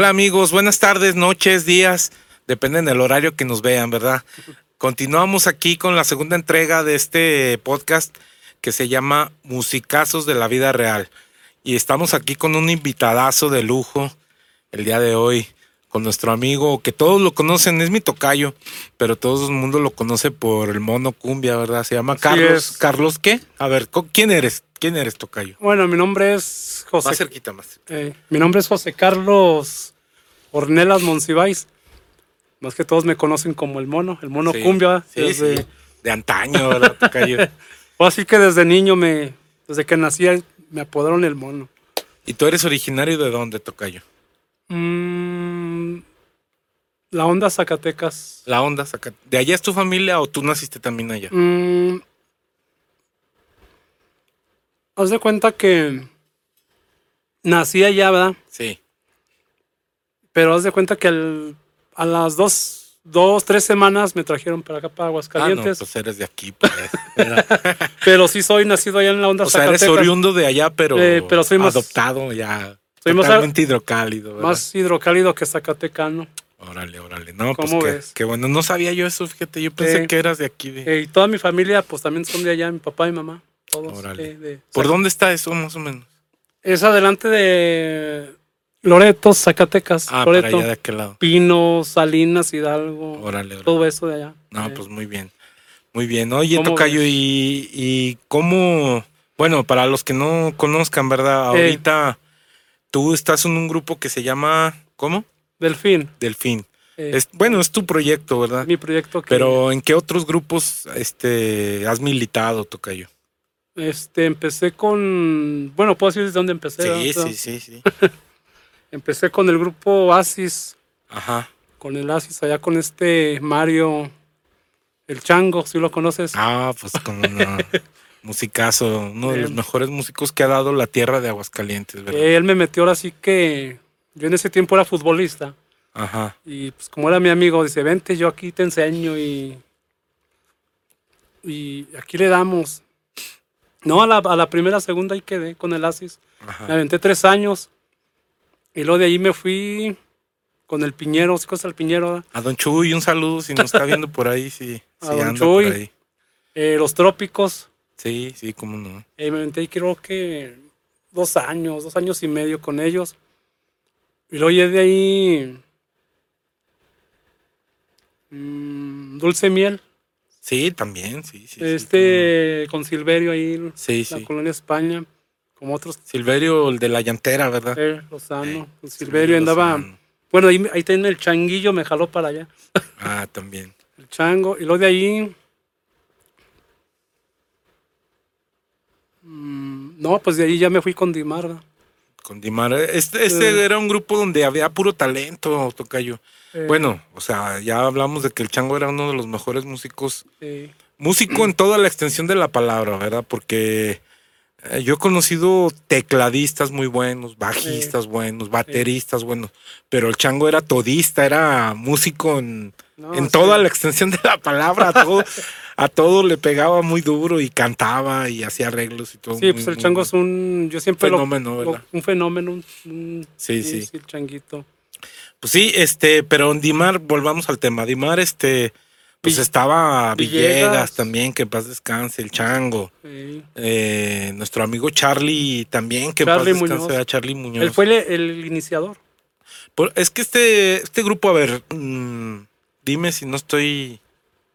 Hola amigos, buenas tardes, noches, días, dependen del horario que nos vean, ¿verdad? Continuamos aquí con la segunda entrega de este podcast que se llama Musicazos de la Vida Real. Y estamos aquí con un invitadazo de lujo el día de hoy, con nuestro amigo que todos lo conocen, es mi tocayo, pero todo el mundo lo conoce por el mono cumbia, ¿verdad? Se llama Así Carlos. es. ¿Carlos qué? A ver, ¿quién eres? ¿Quién eres, tocayo? Bueno, mi nombre es Más José. cerquita, más. eh, mi nombre es José Carlos Ornelas Monsiváis. Más que todos me conocen como el mono, el mono Sí, cumbia. Sí, desde- sí. De antaño, ¿verdad, tocayo? o así que desde niño me, desde que nací me apodaron el mono. ¿Y tú eres originario de dónde, tocayo? Mm, la onda Zacatecas. La onda, saca. ¿De allá es tu familia o tú naciste también allá? Mm, haz de cuenta que nací allá, ¿verdad? Sí. Pero haz de cuenta que al- a las dos, dos, tres semanas me trajeron para acá, para Ah, no, Aguascalientes. pues eres de aquí, pues. Pero sí soy nacido allá en la onda o sea, eres oriundo de allá, pero, Eh, pero soy más- adoptado ya. soy más- totalmente hidrocálido, ¿verdad? Más hidrocálido que zacatecano. Órale, órale. No, pues ¿Cómo ves? qué bueno. No sabía yo eso, fíjate. Yo pensé Eh, que eras de aquí. de- Eh, y toda mi familia, pues también son de allá, mi papá y mamá. Todos. De- ¿Por dónde está eso, más o menos? Es adelante de Loreto, Zacatecas. Ah, para Loreto. allá de aquel lado. Pino, Salinas, Hidalgo. Órale, órale. Todo eso de allá. No, Eh, pues muy bien. Muy bien. Oye, ¿Cómo Tocayo, y, y cómo. Bueno, para los que no conozcan, ¿verdad? Eh. Ahorita tú estás en un grupo que se llama. ¿Cómo? Delfín. Delfín. eh, Es, bueno, es tu proyecto, ¿verdad? mi proyecto que Pero ¿en qué otros grupos este, has militado, Tocayo? Este, empecé con. Bueno, puedo decir desde dónde empecé. Sí, sí, sí, sí. Empecé con el grupo Oasis. Ajá. Con el Oasis, allá con este Mario. El Chango, si lo conoces. Ah, pues como una musicazo, uno de los Eh. mejores músicos que ha dado la tierra de Aguascalientes, ¿verdad? Él me metió ahora sí que. Yo en ese tiempo era futbolista. Ajá. Y pues como era mi amigo, dice, vente, yo aquí te enseño y, y aquí le damos. No, a la, a la primera, segunda ahí quedé con el Asis. Me Ajá. aventé tres años. Y luego de ahí me fui con el Piñero, ¿sí conoces al Piñero? verdad? A Don Chuy, un saludo si nos está viendo por ahí, sí, A sí Don anda por Chuy. ahí. Eh, los Trópicos. Sí, sí, cómo no. Eh, me aventé ahí creo que dos años, dos años y medio con ellos. Y luego ya de ahí... mm, Dulce Miel. Sí, también, sí, sí. sí, este con Silverio ahí. Sí, la sí. colonia España, como otros, Silverio, el de la llantera, ¿verdad? eh, Lozano, Eh, Silverio andaba, Lozano. bueno, ahí, ahí el changuillo, me jaló para allá, Ah, también. el chango, y luego de ahí, mm, no, pues de ahí ya me fui con Dimar, ¿verdad? Con Dimar. Este, este Eh. era un grupo donde había puro talento, Tocayo. Eh, Bueno, o sea, ya hablamos de que el Chango era uno de los mejores músicos sí, músico en toda la extensión de la palabra, ¿verdad? Porque yo he conocido tecladistas muy buenos, bajistas buenos, bateristas buenos, pero el chango era todista, era músico en, no, en sí, toda la extensión de la palabra, a todo, a todo le pegaba muy duro y cantaba y hacía arreglos y todo. sí, muy- pues el muy- chango es un, yo siempre fenómeno, lo- ¿verdad? un fenómeno, un- un- Sí, sí. el changuito, Pues sí, este, pero Dimar, volvamos al tema. Dimar, este, pues estaba Villegas, Villegas. también, que paz descanse, el chango. sí. Eh, nuestro amigo Charlie también, que Charlie paz descanse, Muñoz. a Charlie Muñoz. él fue el, el iniciador, Por- es que este, este grupo, a ver, mm, dime si no estoy.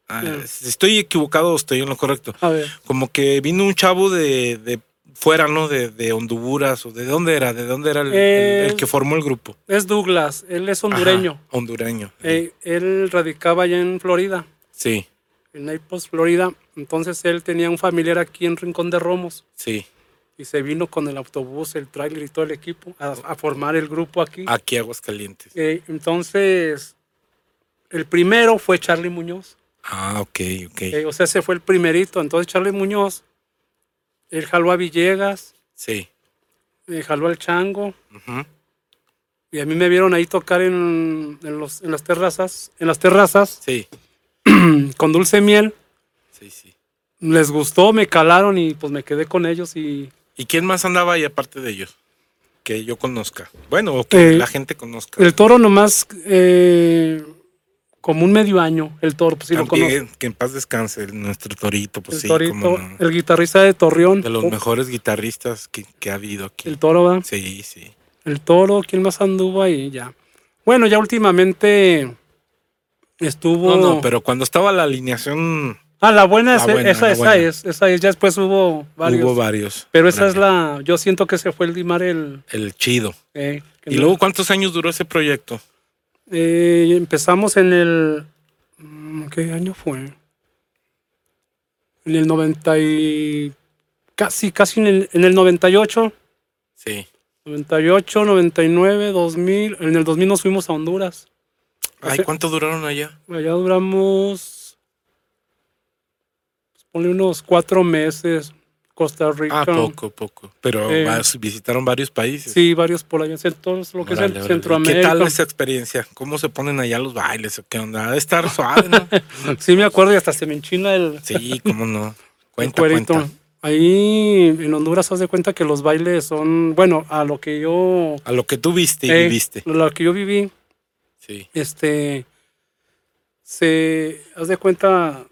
ah. Si estoy equivocado o estoy en lo correcto. a ver, Como que vino un chavo de, de fuera, ¿no? De, de Honduras o de dónde era, de dónde era el, el- el Eh, que formó el grupo. es Douglas, él es hondureño. Ajá, hondureño. Eh, él radicaba allá en Florida, Sí, en Naples, Florida. Entonces él tenía un familiar aquí en Rincón de Romos sí. y se vino con el autobús, el tráiler y todo el equipo a, a formar el grupo aquí. Aquí Aguascalientes. Eh, entonces, el primero fue Charlie Muñoz. Ah, ok, ok. Eh, o sea, ese fue el primerito. Entonces Charlie Muñoz, él jaló a Villegas, Sí. eh, jaló al Chango Ujú. y a mí me vieron ahí tocar en, en los, en las terrazas, en las terrazas Sí, con dulce miel. sí, sí. les gustó, me calaron y pues me quedé con ellos y ¿Y quién más andaba ahí aparte de ellos? que yo conozca. Bueno, o que Eh, la gente conozca. El toro nomás eh, como un medio año, el toro, pues sí lo conozco. Que en paz descanse nuestro torito, pues el sí, torito, no. el guitarrista de Torreón. de los oh, mejores guitarristas que, que ha habido aquí. El toro, ¿va? Sí, sí. El toro, ¿quién más anduvo ahí? Ya. Bueno, ya últimamente estuvo. No, no, pero cuando estaba la alineación Ah, la buena, es, La buena, esa, la esa buena. es, esa es. Ya después hubo varios. hubo varios. pero esa es la. Yo siento que se fue el Dimar el. El chido. eh, ¿Y no- luego cuántos años duró ese proyecto? Eh, empezamos en el. mm, ¿Qué año fue? En el 90 y. Casi, casi en el, en el 98. Sí. 98, 99, 2000. En el 2000 nos fuimos a Honduras. Ay, ¿cuánto duraron allá? Allá duramos. pues, ponle unos cuatro meses. Costa Rica. Ah, poco, poco. Pero Eh, vas- visitaron varios países. Sí, varios por allá. en Todos lo que es Órale, en órale. ¿Y Centroamérica. ¿Qué tal esa experiencia? ¿Cómo se ponen allá los bailes? ¿O ¿Qué onda? De estar suave, ¿no? Sí, me acuerdo y hasta se me enchina el, Sí, cómo no. cuenta. Ahí en Honduras, haz de cuenta que los bailes son. Bueno, a lo que yo. A lo que tú viste y eh, viviste. Lo que yo viví, Sí. este. Se. Haz de cuenta.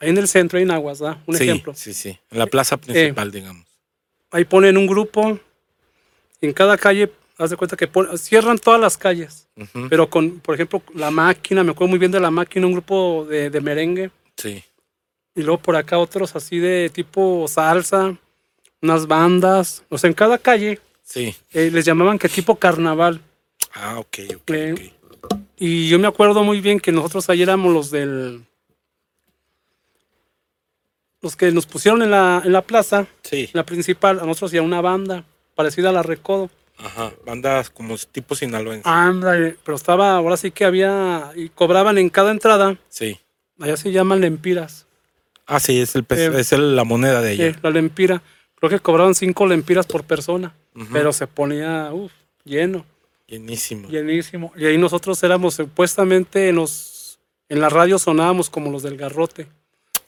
Ahí en el centro, en Aguas, ¿da? Un sí, ejemplo. sí, sí. En la plaza Eh, principal, digamos. ahí ponen un grupo. En cada calle, haz de cuenta que pon- cierran todas las calles. Pero con, por ejemplo, la máquina, me acuerdo muy bien de la máquina, un grupo de, de merengue. Sí. Y luego por acá otros así de tipo salsa, unas bandas. O sea, en cada calle Sí. eh, les llamaban que tipo carnaval. Ah, ok, ok, Eh, ok. Y yo me acuerdo muy bien que nosotros ahí éramos los del. Los que nos pusieron en la, en la plaza, Sí. en la principal, a nosotros ya una banda parecida a la Recodo. Ajá. Bandas como tipo sinaloense. Ándale, pero estaba, ahora sí que había, y cobraban en cada entrada, Sí. allá se llaman lempiras, Ah, sí, es, el Eh, es el- la moneda de ella. eh, la lempira. Creo que cobraban cinco lempiras por persona, pero se ponía, uf, lleno, Llenísimo. llenísimo. Y ahí nosotros éramos supuestamente en los, en la radio sonábamos como los del garrote.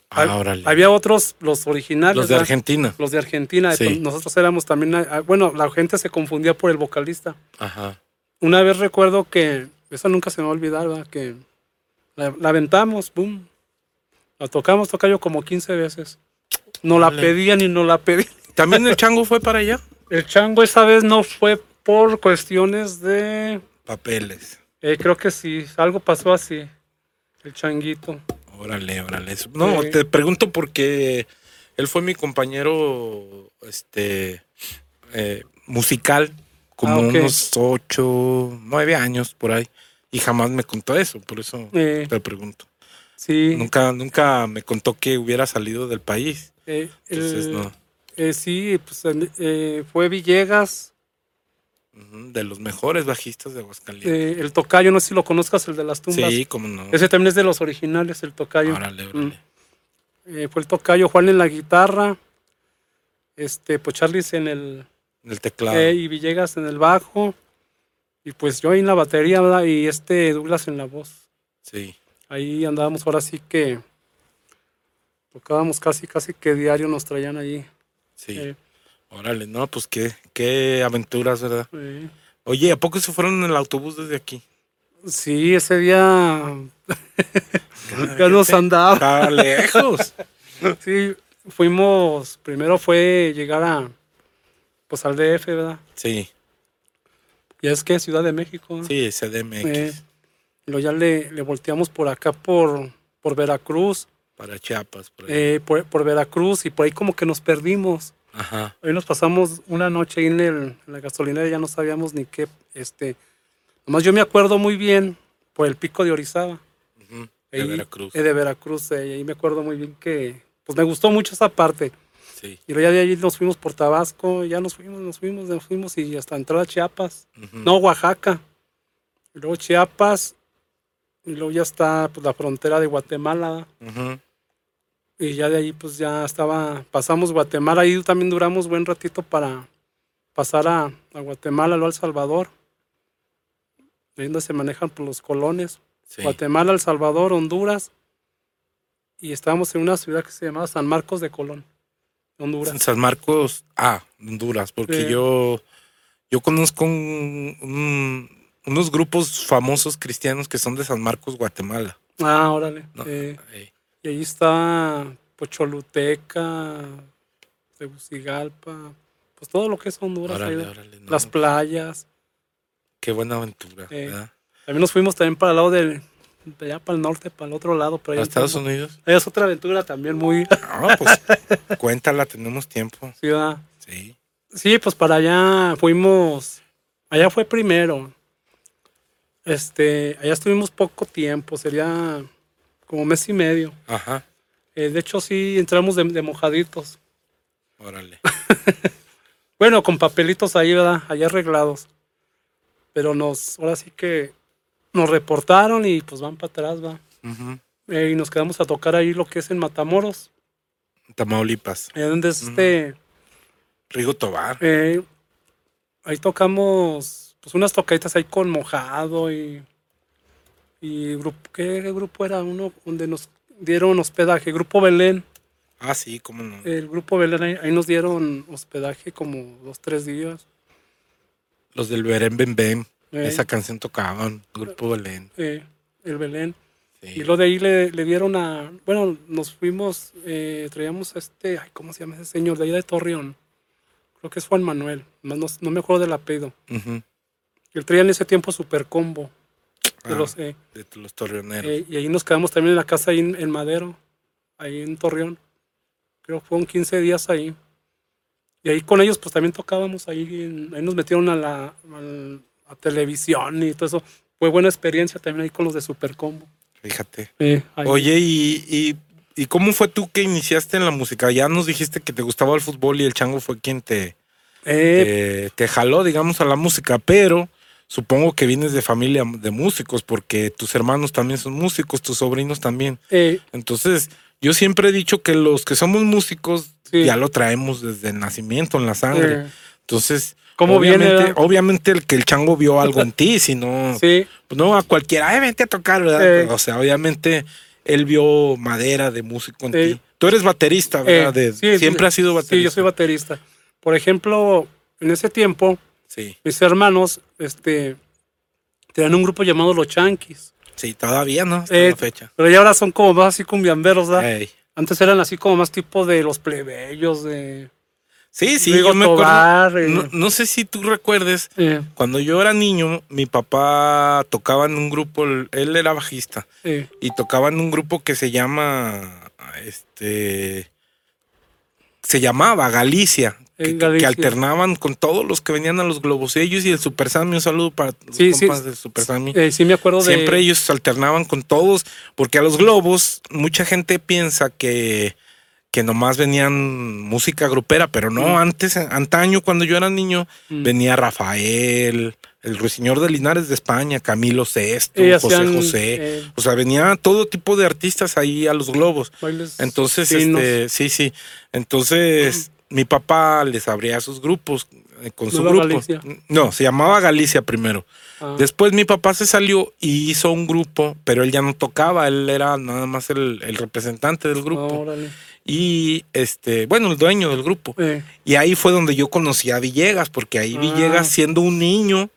Ah, órale. Había otros, los originales. Los de ¿verdad? Argentina. Los de Argentina. Sí. Nosotros éramos también. ah, Bueno, la gente se confundía por el vocalista. Ajá. Una vez recuerdo que. Esa nunca se me va a olvidar, ¿verdad? Que la, la aventamos, boom. La tocamos, toca yo como 15 veces. No la pedían y no la pedían. ¿También el chango fue para allá? El chango esa vez no fue por cuestiones de. Papeles. eh, creo que sí, algo pasó así. El changuito. Órale, órale. No, Sí. te pregunto porque él fue mi compañero este eh, musical como Ah, unos ocho, nueve años por ahí. Y jamás me contó eso, por eso Eh, te pregunto. sí. Nunca, nunca me contó que hubiera salido del país. eh, Entonces, el- no. eh, sí, pues eh, fue Villegas. De los mejores bajistas de Aguascalientes. Eh, el tocayo, no sé si lo conozcas, el de las tumbas. sí, cómo no. Ese también es de los originales, el tocayo. Órale, órale. Eh, fue el tocayo Juan en la guitarra, este, pues Charlis en el En el teclado. eh, y Villegas en el bajo, y pues yo ahí en la batería, ¿verdad? Y este Douglas en la voz. Sí. Ahí andábamos, ahora sí que tocábamos casi, casi que diario nos traían allí. Sí. Órale, no, pues qué, qué aventuras, ¿verdad? Oye, ¿a poco se fueron en el autobús desde aquí? Sí, ese día ya nos andaba. Está lejos. Sí, fuimos, primero fue llegar a, pues al DF, ¿verdad? Sí, Y es que Ciudad de México. ¿no? sí, CDMX. Eh, luego ya le, le volteamos por acá por, por Veracruz, Para Chiapas, por ahí. eh, por, por Veracruz y por ahí como que nos perdimos. Ajá. Ahí nos pasamos una noche ahí en, el, en la gasolinera y ya no sabíamos ni qué, este, nomás yo me acuerdo muy bien por el pico de Orizaba. ujú, De Ahí, Veracruz. eh, de Veracruz, eh, y ahí me acuerdo muy bien que, pues me gustó mucho esa parte. Sí. Y luego ya de ahí nos fuimos por Tabasco, ya nos fuimos, nos fuimos, nos fuimos y hasta entrar a Chiapas. No, Oaxaca. Y luego Chiapas. Y luego ya está pues, la frontera de Guatemala. Ujú. Y ya de ahí pues ya estaba, pasamos Guatemala. Ahí también duramos buen ratito para pasar a, a Guatemala, luego El Salvador. Ahí donde se manejan por los colones. Sí. Guatemala, El Salvador, Honduras. Y estábamos en una ciudad que se llamaba San Marcos de Colón. Honduras. San Marcos, ah, Honduras, porque Sí. yo, Yo conozco un- un- unos grupos famosos cristianos que son de San Marcos, Guatemala. Ah, órale. eh. Y ahí está Pocholuteca, Tegucigalpa, pues todo lo que es Honduras. ahí, Órale, ¿no? órale, no, Las playas. Qué buena aventura. Eh, ¿verdad? También nos fuimos también para el lado del, de allá para el norte, para el otro lado. Pero ¿A allá Estados en- Unidos? Es otra aventura también muy Ah, pues cuéntala, tenemos tiempo. ciudad. Sí. Sí, pues para allá fuimos. Allá fue primero. Este, allá estuvimos poco tiempo, sería como mes y medio. Ajá. Eh, de hecho, sí entramos de, de mojaditos. Órale. Bueno, con papelitos ahí, ¿verdad? Allá arreglados. Pero nos, ahora sí que nos reportaron y pues van para atrás, va. Eh, y nos quedamos a tocar ahí lo que es en Matamoros. Tamaulipas. eh, donde es este. Rigo Tobar. eh, ahí tocamos pues unas tocaditas ahí con mojado y. Y grupo, ¿qué grupo era uno donde nos dieron hospedaje? Grupo Belén. Ah, sí, cómo no. El grupo Belén ahí, ahí nos dieron hospedaje como dos, tres días. Los del Berén Ben Ben. Eh, Esa canción tocaban. Grupo Belén. eh, el Belén. Sí. Y lo de ahí le, le dieron a. Bueno, nos fuimos, eh, traíamos a este. Ay, ¿Cómo se llama ese señor? De ahí de Torreón. Creo que es Juan Manuel. más No, no me acuerdo del apellido. Ujú. Él traía en ese tiempo Super Combo. De Ah, los, eh, de los torreoneros. eh, y ahí nos quedamos también en la casa ahí en, en Madero. Ahí en Torreón. Creo que fueron 15 días ahí. Y ahí con ellos, pues también tocábamos ahí. en- ahí nos metieron a la a televisión y todo eso. Fue buena experiencia también ahí con los de Super Combo. Fíjate. Eh. Oye, ¿y, y, y cómo fue tú que iniciaste en la música? Ya nos dijiste que te gustaba el fútbol y el chango fue quien te, Eh, te, te jaló, digamos, a la música, pero supongo que vienes de familia de músicos, porque tus hermanos también son músicos, tus sobrinos también. eh, Entonces, yo siempre he dicho que los que somos músicos Sí. ya lo traemos desde el nacimiento en la sangre. eh, Entonces, ¿Cómo viene, obviamente, verdad? obviamente el que el chango vio algo en ti, si no, sí, pues no a cualquiera, ay, vente a tocar, ¿verdad? Eh. O sea, obviamente él vio madera de músico en Eh. ti. Tú eres baterista, ¿verdad? eh, De- sí, siempre has sido baterista. Sí, yo soy baterista. Por ejemplo, en ese tiempo, Sí, mis hermanos, este, tenían un grupo llamado Los Chanquis. sí, todavía, ¿no? Hasta Eh, la fecha. Pero ya ahora son como más así cumbiamberos, ¿verdad? Ey. Antes eran así como más tipo de los plebeyos, de Sí, sí, Rigo yo me acuerdo. Eh. No, no sé si tú recuerdes, eh, cuando yo era niño, mi papá tocaba en un grupo, él era bajista, eh, y tocaba en un grupo que se llama, este, se llamaba Galicia, que, alternaban con todos los que venían a los globos, ellos y el Super Sammy, un saludo para los Sí, sí. compas del Super Sammy. eh, sí me acuerdo de... Siempre ellos alternaban con todos, porque a los globos mucha gente piensa que, que nomás venían música grupera, pero no, Mm. antes, antaño, cuando yo era niño, Mm. venía Rafael, el ruiseñor de Linares de España, Camilo Sesto, eh, José hacían, José. eh, O sea, venía todo tipo de artistas ahí a los globos. Entonces, este, sí, sí. Entonces, mi papá les abría sus grupos eh, con su grupo. Galicia. No, se llamaba Galicia primero. Ah, Después mi papá se salió y hizo un grupo, pero él ya no tocaba, él era nada más el, el representante del grupo. órale. Y este, bueno, el dueño del grupo. Eh, Y ahí fue donde yo conocí a Villegas, porque ahí Ah. Villegas, siendo un niño,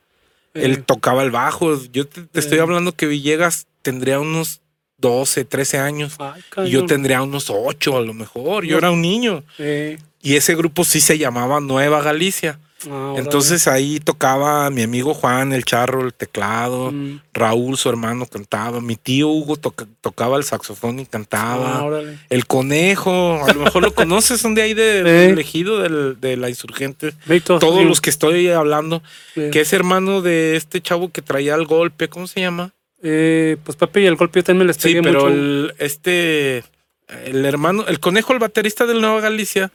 eh, él tocaba el bajo. Yo te, te estoy hablando que Villegas tendría unos 12, 13 años. ay, Y yo tendría unos 8 a lo mejor. Yo era un niño. Y ese grupo sí se llamaba Nueva Galicia. ah. Entonces ahí tocaba mi amigo Juan, el charro, el teclado. Mm, Raúl, su hermano, cantaba. Mi tío Hugo toca- tocaba el saxofón y cantaba. ah. El conejo, a lo mejor lo conoces, son de ahí de, Eh. del elegido del- de la insurgente. Todos sí, los que estoy hablando, que es hermano de este chavo que traía el golpe, ¿cómo se llama? Eh, pues Pepe y el golpe yo también les Sí, pegué pero mucho. el, este, el hermano, el conejo, el baterista del Nueva Galicia,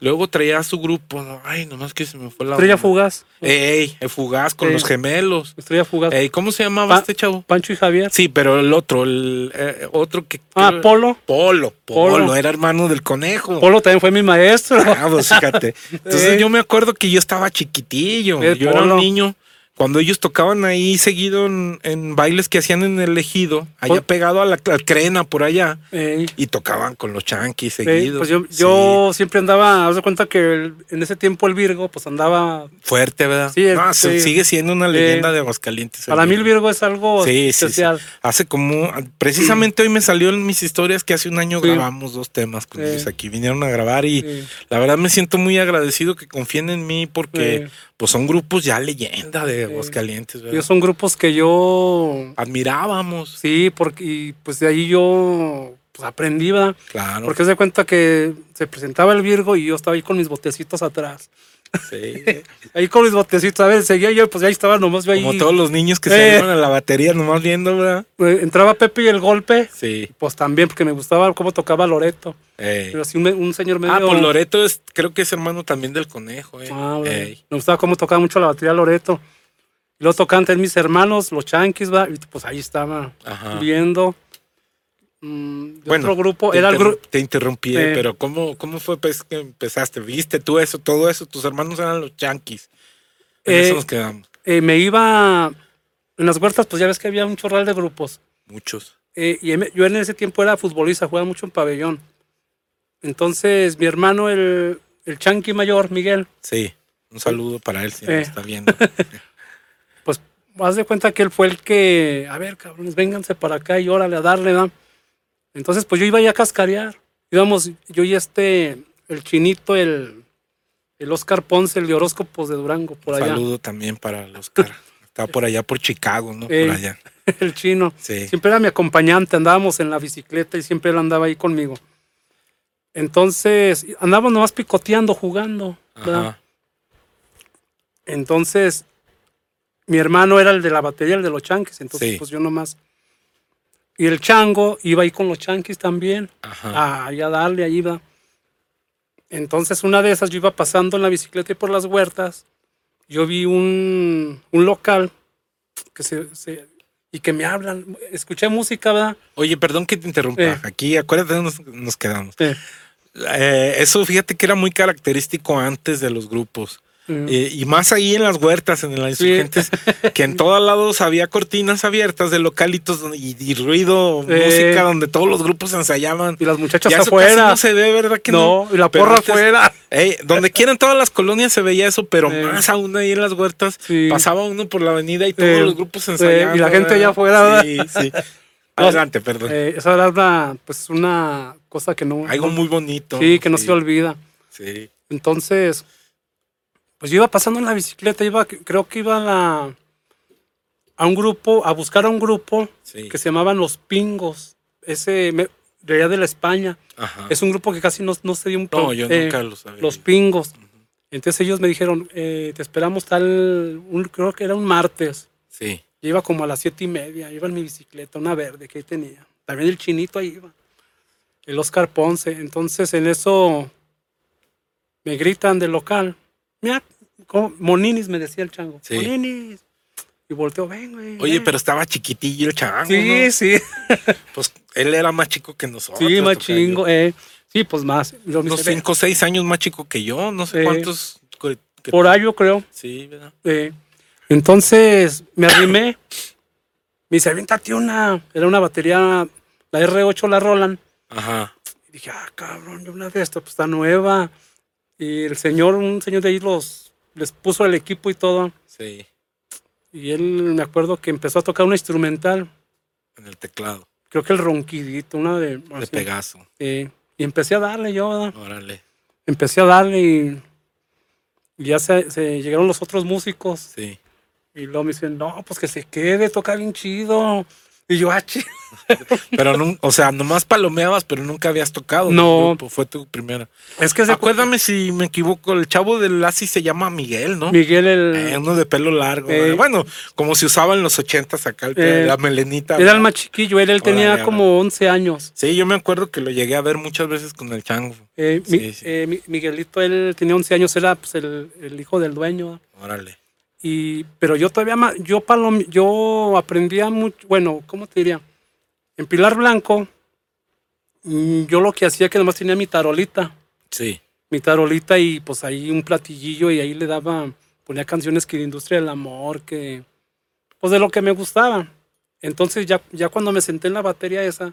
luego traía a su grupo, ay, nomás que se me fue la Estrella onda. Fugaz. Ey, el fugaz con los gemelos. Estrella Fugaz. Ey, ¿cómo se llamaba Pa- este chavo? Pancho y Javier. Sí, pero el otro, el eh, otro que... ah, Polo. Polo, Polo, Polo. era hermano del conejo. Polo también fue mi maestro. Ah, pues, fíjate. Entonces yo me acuerdo que yo estaba chiquitillo. El yo era un niño cuando ellos tocaban ahí seguido en, en bailes que hacían en el ejido, allá pegado a la, al crena por allá, Eh, y tocaban con los chanquis eh, seguidos. pues yo, Sí, yo siempre andaba, haz de cuenta que el- en ese tiempo el Virgo, pues andaba. fuerte, ¿verdad? Sí, No, es- se- sí. sigue siendo una Eh, leyenda de Aguascalientes. Para mí el Virgo es algo Sí, sí, sí. especial. Hace como, precisamente hoy me salió en mis historias que hace un año grabamos dos temas con ellos aquí. Vinieron a grabar y la verdad me siento muy agradecido que confíen en mí porque. Pues son grupos ya leyenda de. Aguascalientes, ¿verdad? Son grupos que yo. Admirábamos. Sí, porque y pues de ahí yo pues, aprendí, ¿verdad? Claro. Porque se cuenta que se presentaba el Virgo y yo estaba ahí con mis botecitos atrás. Sí. Ahí con mis botecitos, a ver, seguía yo, pues ahí estaba nomás yo ahí. Como todos los niños que Eh. se iban a la batería nomás viendo, ¿verdad? Eh, Entraba Pepe y el golpe, Sí. pues también, porque me gustaba cómo tocaba Loreto. Ey. Pero así un, un señor medio. Ah, pues Loreto es, creo que es hermano también del conejo, eh. Ah. Me gustaba cómo tocaba mucho la batería Loreto. Y luego tocaban también mis hermanos, los Chanquis, va, y pues ahí estaba Ajá. viendo. Mm, de Bueno, otro grupo, Te era el grupo. Te interrumpí, eh, pero ¿cómo, ¿cómo fue pues, que empezaste? ¿Viste tú eso, todo eso? Tus hermanos eran los chanquis. En Eh, eso nos quedamos. eh, me iba en las huertas, pues ya ves que había un chorral de grupos. Muchos. Eh, y em- yo en ese tiempo era futbolista, jugaba mucho en pabellón. Entonces, mi hermano, el, el chanqui mayor, Miguel, Sí. Un saludo para él si nos está viendo. pues haz de cuenta que él fue el que, a ver, cabrones, vénganse para acá y órale a darle, ¿da? Entonces, pues yo iba ya a cascarear. Íbamos, yo y este, el chinito, el, el Oscar Ponce, el de horóscopos de Durango, por Un allá. saludo también para el Oscar. Está por allá por Chicago, ¿no? Eh. Por allá. el chino. Sí. Siempre era mi acompañante, andábamos en la bicicleta y siempre él andaba ahí conmigo. Entonces, andábamos nomás picoteando, jugando. ¿verdad? Ajá. Entonces, mi hermano era el de la batería, el de los chanquis. Entonces, Sí. pues yo nomás. Y el chango iba ahí con los chanquis también. Ajá. Ahí a darle, ahí iba. Entonces, una de esas, yo iba pasando en la bicicleta y por las huertas. Yo vi un, un local que se, se- y que me hablan. Escuché música, ¿verdad? Oye, perdón que te interrumpa. Eh. Aquí, acuérdate, dónde nos, nos quedamos. Eh, Eh, eso fíjate que era muy característico antes de los grupos. Mm. Eh, y más ahí en las huertas, en las Sí. insurgentes, que en todos lados había cortinas abiertas de localitos y, y ruido, Eh. música donde todos los grupos ensayaban. y las muchachas afuera. no se ve, ¿verdad? Que no, y la Pero porra antes- afuera. Donde quiera en todas las colonias se veía eso, pero Eh. más aún ahí en las huertas. Sí. Pasaba uno por la avenida y todos los grupos ensayando. y la gente ¿verdad? allá afuera, Sí, sí. Adelante, perdón. Eh, esa era una, pues una cosa que no. Algo no- muy bonito. Sí, que no se olvida. Sí. Entonces, pues yo iba pasando en la bicicleta, iba, creo que iba a, la, a un grupo, a buscar a un grupo sí. que se llamaban Los Pingos. Ese, me- de allá de la España. Ajá. Es un grupo que casi no, no se dio un No, yo eh, nunca lo sabía. Los Pingos. Entonces ellos me dijeron, eh, te esperamos tal, un- creo que era un martes. Sí. Yo iba como a las siete y media, iba en mi bicicleta, una verde que ahí tenía. También el chinito ahí iba. El Oscar Ponce. Entonces en eso me gritan del local. Mira, ¿cómo? Moninis me decía el chango. Sí. Moninis. Y volteo, ven, güey. Oye, ven". pero estaba chiquitillo el chango. Sí, ¿no? sí. Pues él era más chico que nosotros. Sí, más chingo. Eh. Sí, pues más. Y luego me Unos. 5 o 6 años más chico que yo. No sé cuántos. que- Por ahí yo creo. Sí, ¿verdad? Eh, entonces me arrimé. Me dice, aviéntate una. Era una batería, la R8, la Roland. Ajá. Y dije, ah, cabrón, yo una de estas, pues está nueva. Y el señor, un señor de ahí los, les puso el equipo y todo. Sí. Y él, me acuerdo que empezó a tocar una instrumental. En el teclado. Creo que el ronquidito, una de... De así. Pegaso. Eh, y empecé a darle yo. Órale. empecé a darle y, y ya se, se llegaron los otros músicos. Sí. Y luego me dicen, no, pues que se quede, toca bien chido. Y yo, ah, Pero, no, o sea, nomás palomeabas, pero nunca habías tocado. No. grupo, Fue tu primera. Es que se Acuérdame si me equivoco, el chavo del Lassi se llama Miguel, ¿no? Miguel, el, Eh, uno de pelo largo. Eh. Bueno, como se usaba en los ochentas acá, el Eh. la melenita. era el más chiquillo, él, él tenía como 11 años. Sí, yo me acuerdo que lo llegué a ver muchas veces con el chango. Eh, Sí, mi- sí. mi- Miguelito, él tenía 11 años, era pues, el, el hijo del dueño. Órale. Y, pero yo todavía, ma- yo, palom, yo aprendía mucho, bueno, ¿cómo te diría? En Pilar Blanco, mm, yo lo que hacía que nomás tenía mi tarolita, Sí. mi tarolita y pues ahí un platillillo y ahí le daba, ponía canciones que de industria del amor, que pues de lo que me gustaba. Entonces ya, ya cuando me senté en la batería esa,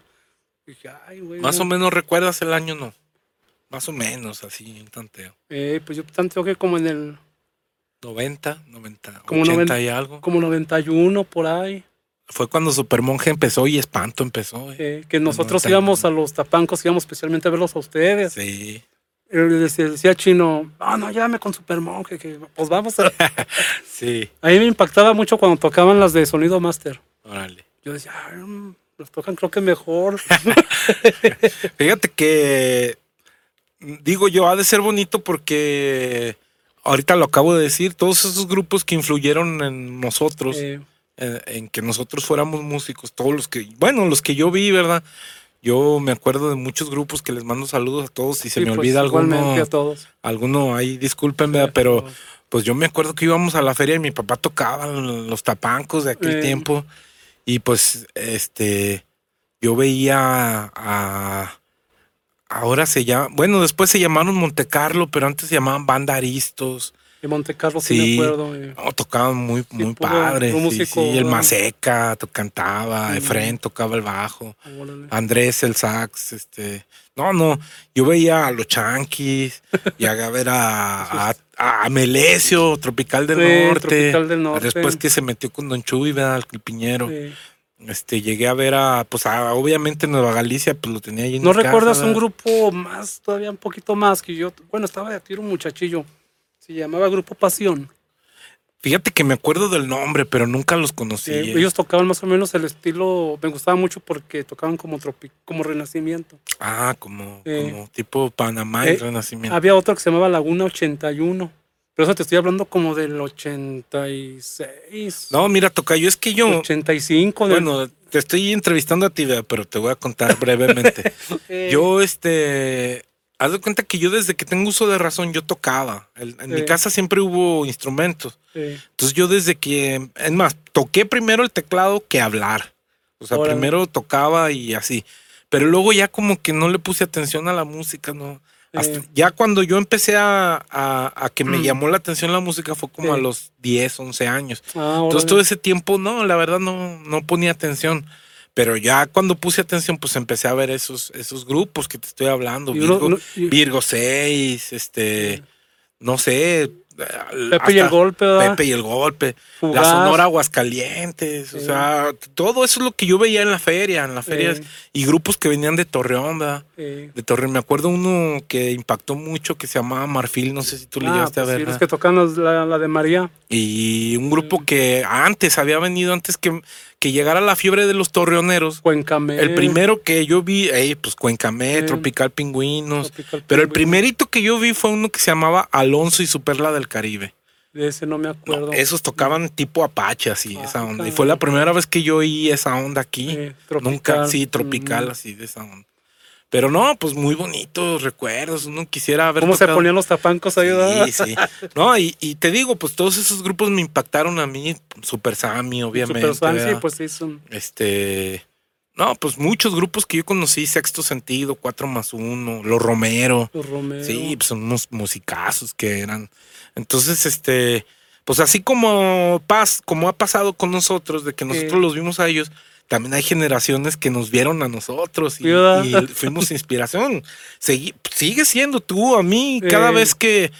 dije, ay, güey. Más no". o menos recuerdas el año, ¿no? Más o menos, así, un tanteo. Eh, pues yo tanteo que como en el, 90, 90, Como 80 noven- y algo. como 91 por ahí, Fue cuando Supermonje empezó y Espanto empezó. eh. eh, que nosotros 91. íbamos a los tapancos, íbamos especialmente a verlos a ustedes. Sí. Él decía, decía Chino, ah, no, llámame con Supermonje, que pues vamos a... Sí, A mí me impactaba mucho cuando tocaban las de Sonido Master. órale. Yo decía, "Ay, mm, las tocan creo que mejor. Fíjate que digo yo, ha de ser bonito porque ahorita lo acabo de decir, todos esos grupos que influyeron en nosotros, Eh, en, en que nosotros fuéramos músicos, todos los que, bueno, los que yo vi, ¿verdad? Yo me acuerdo de muchos grupos que les mando saludos a todos. Si se sí, me pues, olvida alguno, a todos. alguno ahí, disculpen, ¿verdad? Sí, pero pues yo me acuerdo que íbamos a la feria y mi papá tocaba los tapancos de aquel Eh. tiempo. Y pues, este, yo veía a. Ahora se llama. Bueno, después se llamaron Monte Carlo, pero antes se llamaban Banda Aristos. De Monte Carlo sí, Sí. me acuerdo. eh. No, tocaban muy, muy puro sí, sí, El. Maseca cantaba. Efren tocaba el bajo. Órale. Andrés el sax, este, no, no, yo veía a los Chanquis, y a ver a, a, a Melesio, Tropical del Norte, Tropical del Norte. después que se metió con Don Chuy, ¿verdad? El Piñero, Sí. Este, llegué a ver a, pues a, obviamente Nueva Galicia, pues lo tenía ahí en ¿No mi casa, recuerdas un grupo más, todavía un poquito más que yo? Bueno, estaba de tiro un muchachillo. Se llamaba Grupo Pasión. Fíjate que me acuerdo del nombre, pero nunca los conocí. Eh, eh. ellos tocaban más o menos el estilo, me gustaba mucho porque tocaban como tropi, como Renacimiento. Ah, como, Eh. como tipo Panamá y Eh, Renacimiento. Había otro que se llamaba Laguna 81. Pero eso te estoy hablando como del 86. No, mira, Tocayo, es que yo, 85. del- bueno, te estoy entrevistando a ti, pero te voy a contar brevemente. Yo, este, haz de cuenta que yo desde que tengo uso de razón, yo tocaba. El- en mi casa siempre hubo instrumentos. Entonces yo desde que, es más, toqué primero el teclado que hablar. O sea, Órale. primero tocaba y así. Pero luego ya como que no le puse atención a la música, ¿no? Hasta- ya cuando yo empecé a, a- a que me Mm. llamó la atención la música fue como a los 10, 11 años. ah, Entonces todo ese tiempo, no, la verdad no, no ponía atención. Pero ya cuando puse atención, pues empecé a ver esos, esos grupos que te estoy hablando. Virgo, y- Virgo 6, este, no sé. Pepe y el golpe, ¿verdad? Pepe y el golpe. Fugaz. La Sonora Aguascalientes. O Sí. sea, todo eso es lo que yo veía en la feria, en la feria. Sí. Y grupos que venían de Torreón, ¿verdad? Eh, De Torreón. Me acuerdo uno que impactó mucho que se llamaba Marfil. No sé si tú le ah, llegaste pues a sí, ver. los ¿verdad? que tocan los- la, la de María. Y un grupo que antes había venido, antes que, que llegara la fiebre de los torreoneros. Cuencamé. El primero que yo vi, eh, pues Cuencamé. Tropical Pingüinos. Tropical Pero el primerito que yo vi fue uno que se llamaba Alonso y Superla del Caribe. De ese no me No, acuerdo. esos tocaban tipo Apache, así, Ah, esa onda. Y fue la primera vez que yo oí esa onda aquí. Eh, tropical. Nunca, sí, tropical, Mm. así, de esa onda. Pero no, pues muy bonitos recuerdos. Uno quisiera haber ¿Cómo se ponían los tapancos ahí? ¿verdad? Sí, sí. No, y, y te digo, pues todos esos grupos me impactaron a mí. Super Sammy, obviamente. Super ¿verdad? pues sí, son. Este. No, pues muchos grupos que yo conocí, Sexto Sentido, Cuatro más Uno, Los Romero. Los Romero. Sí, pues son unos musicazos que eran. Entonces, este, pues así como pas, como ha pasado con nosotros, de que nosotros los vimos a ellos, también hay generaciones que nos vieron a nosotros y, fuimos inspiración. Segui- sigue siendo tú a mí cada vez que,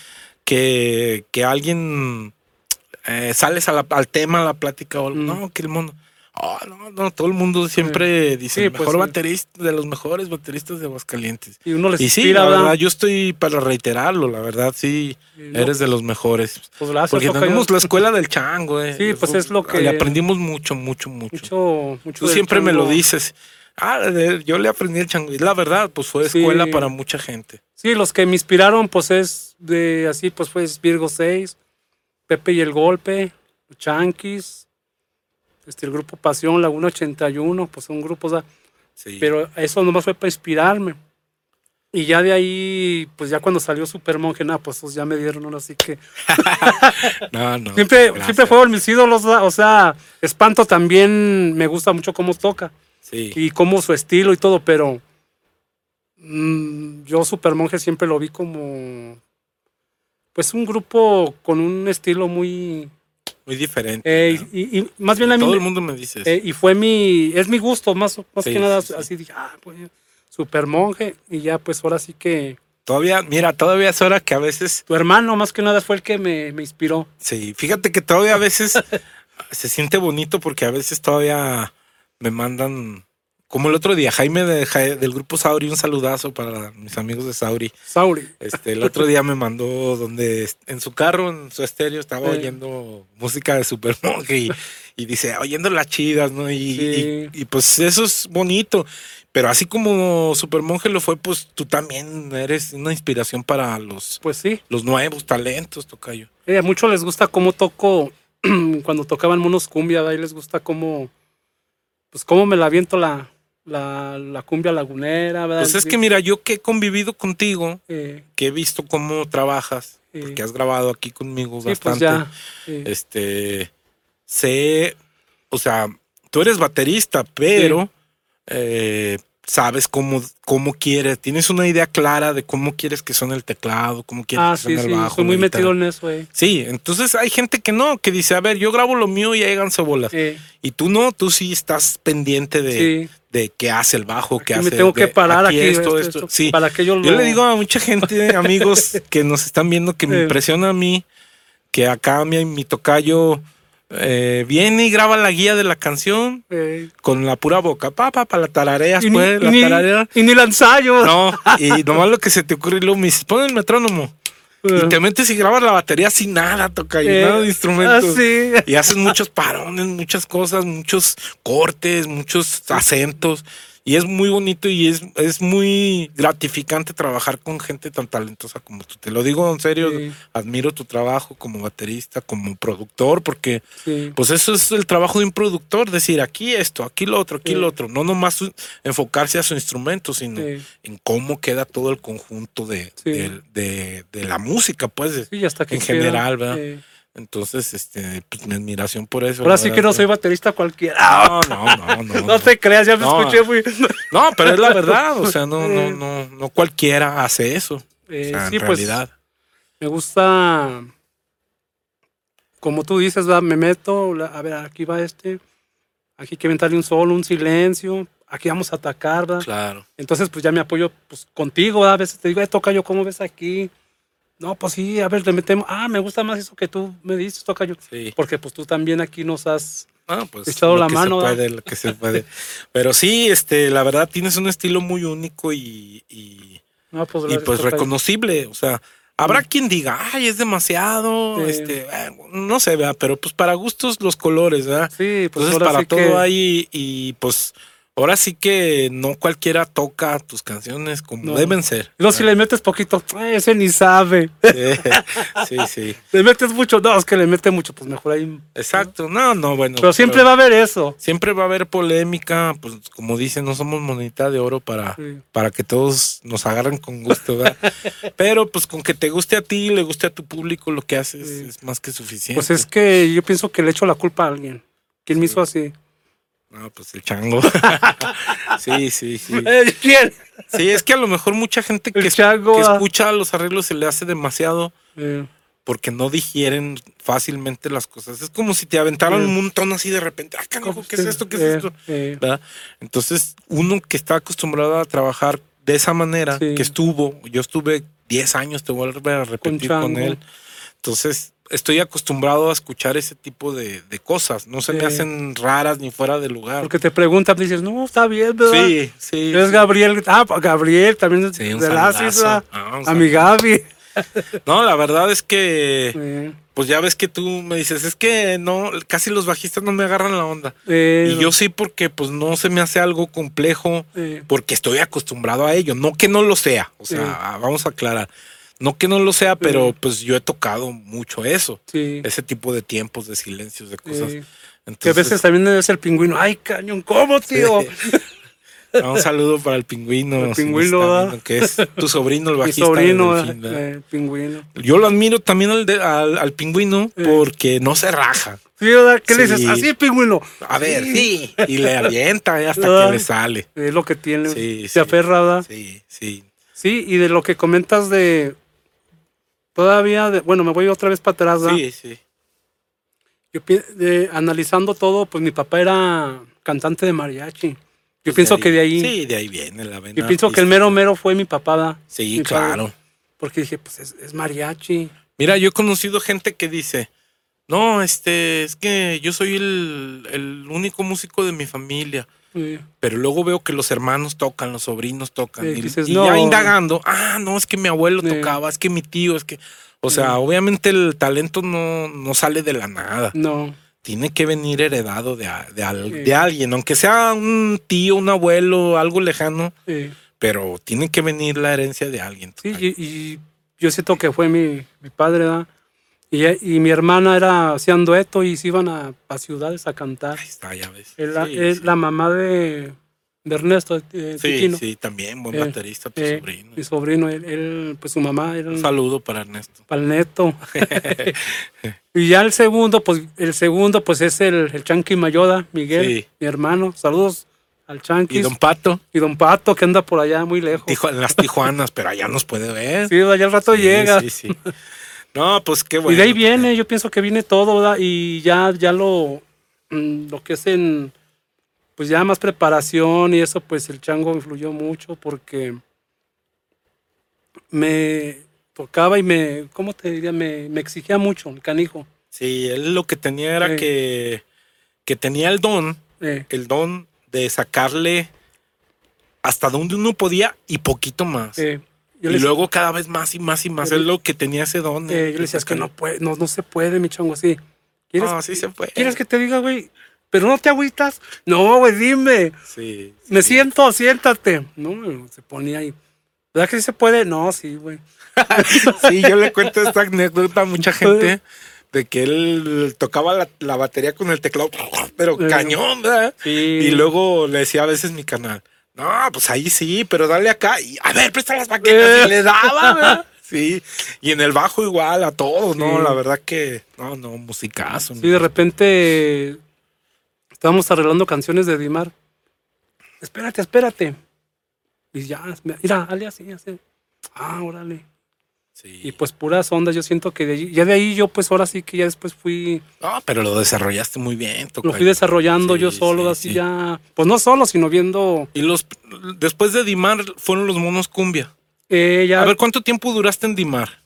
que, que alguien eh, sales a la- al tema, a la plática, o, Mm. no, que el mundo. Oh, no, no, todo el mundo siempre dice, Sí, pues mejor sí. baterista, de los mejores bateristas de Aguascalientes. Y uno les Y sí, inspira, la ¿verdad? yo estoy para reiterarlo, la verdad, sí, no, eres de los mejores. Pues gracias, Porque tenemos la escuela del chango, eh. Sí, pues es lo que- Le aprendimos mucho, mucho, mucho. Mucho, mucho Tú siempre me lo dices. Ah, yo le aprendí el chango. Y la verdad, pues fue Sí. escuela para mucha gente. Sí, los que me inspiraron, pues es de así, pues fue Virgo 6, Pepe y el Golpe, Chanquis, este, el grupo Pasión, Laguna 81, pues son grupos, ah, Sí. pero eso nomás fue para inspirarme. Y ya de ahí, pues ya cuando salió Super Monje, nada, pues ya me dieron uno, así que no, no. siempre, gracias. siempre fueron mis ídolos, o sea, Espanto también me gusta mucho cómo toca Sí. y cómo su estilo y todo, pero mm, yo Super Monje siempre lo vi como Pues un grupo con un estilo muy... Muy diferente. eh, ¿no? y, y más bien a mí... Todo el mundo me dice eso. eh, y fue mi... Es mi gusto, más, más Sí, que nada. sí, sí. Así dije, ah, pues, super monje. Y ya, pues ahora sí que... Todavía, mira, todavía es hora que a veces, Tu hermano, más que nada, fue el que me, me inspiró. sí, fíjate que todavía a veces se siente bonito porque a veces todavía me mandan, como el otro día, Jaime de Ja- del grupo Sauri, un saludazo para mis amigos de Sauri. Sauri. Este, el otro día me mandó donde en su carro, en su estéreo, estaba Sí. oyendo música de Super Monje y, y dice, oyendo las chidas, ¿no? Y, Sí. y- y, pues eso es bonito. Pero así como Super Monje lo fue, pues tú también eres una inspiración para los, Pues sí. los nuevos talentos, Tocayo. Eh, a muchos les gusta cómo toco cuando tocaban monos cumbia, ahí les gusta cómo, pues cómo me la aviento la, la, la cumbia lagunera, ¿verdad? Pues es que mira, yo que he convivido contigo, Eh, que he visto cómo trabajas, Sí. porque has grabado aquí conmigo sí, pues bastante. ya. eh, Este, sé, o sea, tú eres baterista, pero eh, sabes cómo, cómo quieres, tienes una idea clara de cómo quieres que suene el teclado, cómo quieres ah, que suene sí, el bajo. estoy muy metido en eso, eh. Sí, entonces hay gente que no, que dice, a ver, yo grabo lo mío y ahí háganse bolas. Eh, Y tú no, tú sí estás pendiente de, sí, de qué hace el bajo, qué hace. me tengo que parar aquí, esto, esto, esto. esto, Sí, para que yo lo... yo le digo a mucha gente, amigos que nos están viendo, que me impresiona a mí que acá mi, mi tocayo eh, viene y graba la guía de la canción eh, con la pura boca. Pa, pa, pa, la tarareas, y, ni, pues, y la ni- tararea. y ni la ensayo. No, y nomás lo que se te ocurre, y luego me dices, pon el metrónomo. Y te metes y grabas la batería sin nada, tocayo, eh, nada de instrumentos. ah, sí. Y haces muchos parones, muchas cosas, muchos cortes, muchos acentos. Y es muy bonito y es, es muy gratificante trabajar con gente tan talentosa como tú. Te lo digo en serio, Sí. admiro tu trabajo como baterista, como productor, porque Sí. pues eso es el trabajo de un productor, decir aquí esto, aquí lo otro, aquí Sí. lo otro. No nomás enfocarse a su instrumento, sino en cómo queda todo el conjunto de, de, de- de la música, pues. Sí, hasta que en general, ¿verdad? Entonces, este, pues mi admiración por eso. ahora sí que verdad, no soy baterista cualquiera. no, no, no, no. No te creas, ya me No. escuché muy... No, pero es la verdad, o sea, no, no, no, no cualquiera hace eso. Eh, o sea, sí, en pues realidad. me gusta, como tú dices, ¿verdad? me meto, a ver, aquí va este, aquí hay que inventarle un solo, un silencio, aquí vamos a atacar, ¿verdad? Claro. Entonces, pues ya me apoyo pues, contigo, ¿verdad? a veces te digo, "Eh, toca yo, ¿cómo ves aquí? No, pues sí, a ver, le metemos, ah, me gusta más eso que tú me dices, toca yo. Sí. Porque pues tú también aquí nos has... Ah, pues Echado la que mano, se ¿verdad? puede, lo que se puede. Pero sí, este, la verdad tienes un estilo muy único y, y, No, pues, y, pues reconocible. O sea, habrá quien diga, ay, es demasiado, Sí. este, eh, no sé, vea, pero pues para gustos los colores, ¿verdad? Sí, pues Entonces para todo que- hay y pues ahora sí que no cualquiera toca tus canciones como No. deben ser. Luego si le metes poquito, "Eh, ese ni sabe. Sí, sí, sí. Le metes mucho, no, es que le mete mucho, pues mejor ahí. Exacto. No, no, bueno. Pero siempre va a haber eso. Siempre va a haber polémica, pues como dicen, no somos monedita de oro para, Sí. para que todos nos agarren con gusto, ¿verdad? Pero pues con que te guste a ti, le guste a tu público lo que haces Sí. es más que suficiente. Pues es que yo pienso que le echo la culpa a alguien. ¿Quién me hizo así? No, pues el chango. sí, sí, sí. ¿Quién? Sí, es que a lo mejor mucha gente que, chango. ah. escucha los arreglos se le hace demasiado porque no digieren fácilmente las cosas. Es como si te aventaran un montón así de repente. Ah, carajo, ¿qué es esto? ¿Qué es esto? ¿verdad? Entonces, uno que está acostumbrado a trabajar de esa manera, Sí. que estuvo, yo estuve 10 años, te vuelvo a repetir con, él. Entonces, estoy acostumbrado a escuchar ese tipo de, de cosas. No se me hacen raras ni fuera de lugar. porque te preguntan, dices, no, está bien, ¿verdad? Sí, sí. Es sí. Gabriel. Ah, pues, Gabriel también Sí, un de. ¿verdad? Ah, un A mi Gaby. No, la verdad es que, pues ya ves que tú me dices, es que no, casi los bajistas no me agarran la onda. Y yo sí, porque pues no se me hace algo complejo, porque estoy acostumbrado a ello. No que no lo sea, o sea, vamos a aclarar. No que no lo sea, pero pues yo he tocado mucho eso, sí. ese tipo de tiempos, de silencios, de cosas. eh, que a veces también es el pingüino. Ay, cañón, ¿cómo, tío? un saludo para el pingüino, El pingüino, viendo, que es tu sobrino, el Mi bajista. de sobrino, Delfín, ¿verdad? eh, pingüino. Yo lo admiro también al, de- al, al pingüino Eh. porque no se raja. Sí, ¿verdad? ¿Qué le Sí. dices? Así, pingüino. A ver, sí. Y le avienta eh, hasta Ah. que le sale. Es lo que tiene. Sí, se sí. aferra, ¿verdad? Sí, sí. Sí, y de lo que comentas de, todavía, de- bueno, me voy otra vez para atrás, ¿verdad? Sí, sí. Yo analizando todo, pues mi papá era cantante de mariachi. Yo Pues pienso que de ahí, Sí, de ahí viene la vena yo pienso que el mero mero fue mi papá, ¿verdad? Sí, mi padre. claro. Porque dije, pues es, es mariachi. Mira, yo he conocido gente que dice, no, este, es que yo soy el, el único músico de mi familia. Sí. Pero luego veo que los hermanos tocan, los sobrinos tocan. Sí, y dices, y no. ya indagando, ah, no, es que mi abuelo Sí. tocaba, es que mi tío, es que. O sea, obviamente el talento no, no sale de la nada. No, Tiene que venir heredado de, de, al- Sí. de alguien, aunque sea un tío, un abuelo, algo lejano, sí. pero tiene que venir la herencia de alguien. Sí, y, y yo siento que fue mi, mi padre, ¿verdad? Y, y mi hermana era, hacían dueto y se iban a, a ciudades a cantar. Ahí está, ya ves. Es la, Sí, es sí. la mamá de, de Ernesto, eh, Sí, Tiquino. sí, también, buen Eh, baterista, tu Eh, sobrino. Mi sobrino, él, él, pues su mamá era Un un saludo para Ernesto. palneto. y ya el segundo, pues el segundo, pues es el, el Chanqui Mayoda, Miguel, Sí. mi hermano. Saludos al Chanqui. Y Don Pato, y don Pato, que anda por allá muy lejos. Tijuana- en las Tijuanas, pero allá nos puede ver. Sí, allá al rato Sí, llega. Sí, sí. No, pues qué bueno. y de ahí viene, yo pienso que viene todo, ¿verdad? Y ya, ya lo, mm, lo que es en, pues ya más preparación y eso, pues el chango influyó mucho porque me tocaba y me, ¿cómo te diría? Me, me exigía mucho el canijo. Sí, él lo que tenía era que, que tenía el don, Eh, el don de sacarle hasta donde uno podía y poquito más. eh, yo y luego cada vez más y más y más. Es lo que tenía ese don. eh, yo le decía, es que no puede, no, no se puede, mi chango, así. ¿Quieres, No, sí se fue. ¿Quieres que te diga, güey? Pero no te agüitas. No, güey, dime. Sí. Me sí. siento, siéntate. No, se ponía ahí. ¿Verdad que sí se puede? No, sí, güey. Sí, yo le cuento esta anécdota a mucha gente de que él tocaba la, la batería con el teclado, pero Eh. cañón, ¿verdad? Sí. Y luego le decía a veces mi canal, no, pues ahí sí, pero dale acá. Y a ver, presta las baquetas. Y le daba, ¿verdad? Sí. Y en el bajo igual a todos, ¿no? Sí. La verdad que, no, no, musicazo. Sí, de repente estábamos arreglando canciones de Dimar. Espérate, espérate. Y ya, mira, dale así, así. Ah, órale. Sí. Y pues puras ondas, yo siento que de ahí, ya de ahí yo pues ahora sí que ya después fui, No, pero lo desarrollaste muy bien, lo tocayo. fui desarrollando Sí, yo solo, sí, así sí. ya, pues no solo, sino viendo, Y los, después de Dimar fueron los monos cumbia. eh, ya, A ver, ¿cuánto tiempo duraste en Dimar?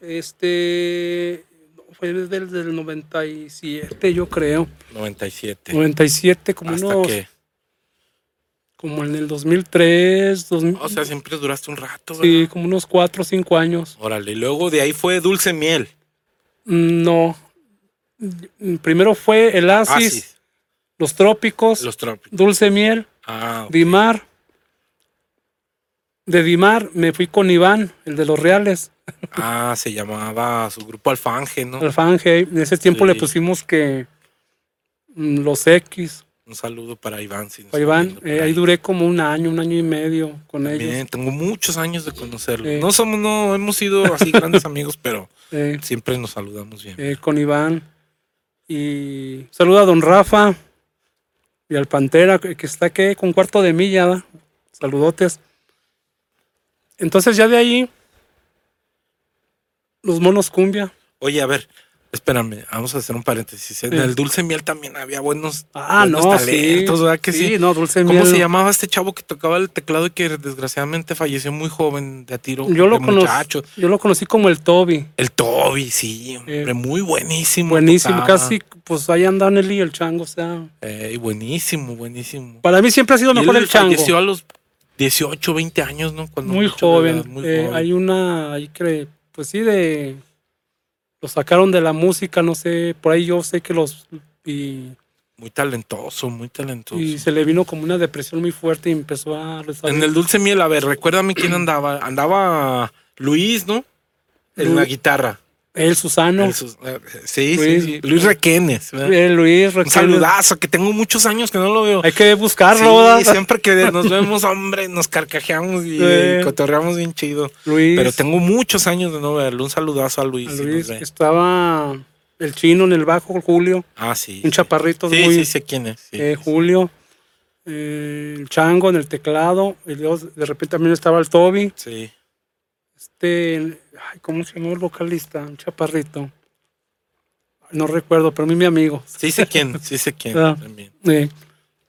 este, fue desde el del 97 yo creo, 97. 97 como ¿Hasta unos, qué? Como en el 2003, 2000, O sea, siempre duraste un rato, ¿verdad? sí, como unos 4 o 5 años. Órale, y luego de ahí fue Dulce Miel. Mm, No. Primero fue el Ah, Asis, sí, los trópicos, los trópicos. Dulce Miel, Ah. Dimar. De Dimar me fui con Iván, el de los Reales, ah, se llamaba su grupo Alfanje, ¿no? Alfanje. En ese tiempo Sí. le pusimos que mm, los X. Un saludo para Iván. si Para Iván, eh, ahí duré como un año, un año y medio con ellos. Bien, tengo muchos años de conocerlo. No somos, no hemos sido así grandes amigos, pero eh, siempre nos saludamos bien. eh, con Iván. Y saluda a don Rafa y al Pantera, que que está aquí con cuarto de milla. ¿va? Saludotes. Entonces ya de ahí, los monos cumbia. Oye, a ver, espérame, vamos a hacer un paréntesis. En Sí. el Dulce Miel también había buenos, Ah, buenos no, talentos, sí. ¿verdad que sí? no, Dulce ¿Cómo Miel. se llamaba este chavo que tocaba el teclado y que desgraciadamente falleció muy joven de a tiro? Yo lo, muchacho? yo lo conocí como el Toby. El Toby, sí, hombre, Eh, muy buenísimo. Buenísimo, tocaba. casi, pues ahí andan él y el chango. O sea, Eh, y buenísimo, buenísimo. para mí siempre ha sido mejor él el chango. falleció a los 18, 20 años, ¿no? Cuando Muy joven. edad, muy Eh, joven. Hay una, ahí que, pues sí, de. Lo sacaron de la música, no sé. Por ahí yo sé que los. Y, Muy talentoso, muy talentoso. y se le vino como una depresión muy fuerte y empezó a. En el Dulce Miel, a ver, recuérdame quién andaba. Andaba Luis, ¿no? En la guitarra. Susano. El sus- eh, sí, Luis. sí, sí. Luis Requenes. ¿verdad? Luis, Un Raquel. saludazo, que tengo muchos años que no lo veo. Hay que buscarlo, Sí, siempre que nos vemos, hombre, nos carcajeamos y, cotorreamos bien chido. Luis. Pero tengo muchos años de no verlo. Un saludazo a Luis. a si nos Luis, estaba el chino en el bajo, Julio. Ah, sí. Un chaparrito Sí, muy. sí, sé quién es. eh, Julio. eh, el chango en el teclado. Y de repente también estaba el Toby. Sí. Este, ay, ¿cómo se llama el vocalista? Un chaparrito. No recuerdo, pero a mí mi amigo. Sí sé quién, sí sé quién Ah. también. Eh,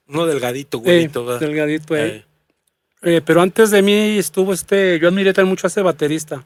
Uno delgadito, eh, güerito, ¿verdad? delgadito, eh. Eh, pero antes de mí estuvo este, yo admiré también mucho a ese baterista.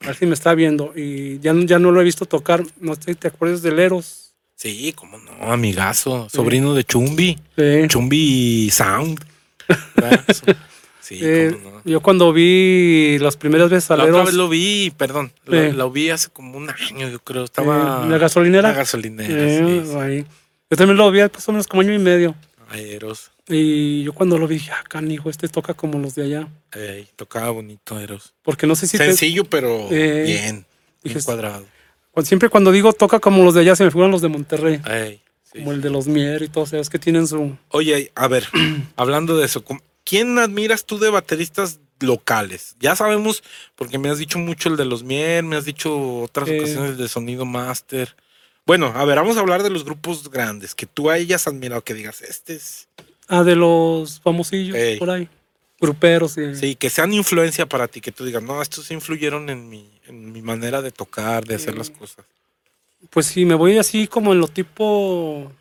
A ver si me está viendo. Y ya, no- ya no lo he visto tocar. No sé si te acuerdas de Leros. Sí, cómo no, amigazo, sobrino de Chumbi, Sí. Chumbi Sound. Sí, Eh, no. Yo cuando vi las primeras veces a La otra vez lo vi, perdón, lo, Sí. lo vi hace como un año, yo creo. Estaba en la gasolinera. en la gasolinera. eh, sí, ahí. Yo también lo vi más o menos como año y medio. Eros. Y yo cuando lo vi dije, ah, canijo, este toca como los de allá. Ey, tocaba bonito, Eros. Porque no sé si te- Sencillo, pero Eh, bien, bien dije, cuadrado. cuando- siempre cuando digo toca como los de allá se me figuran los de Monterrey. Ey, sí. Como el de los Mier y todos ellos que tienen su... Oye, a ver, hablando de eso, ¿cómo- ¿quién admiras tú de bateristas locales? Ya sabemos, porque me has dicho mucho el de los Mier, me has dicho otras Eh. ocasiones de Sonido Master. Bueno, a ver, vamos a hablar de los grupos grandes, que tú hayas admirado, que digas, este es... Ah, de los famosillos Ey. por ahí. Gruperos y... Sí, que sean influencia para ti, que tú digas, no, estos influyeron en mi, en mi manera de tocar, de hacer las cosas. Pues sí, me voy así como en lo tipo...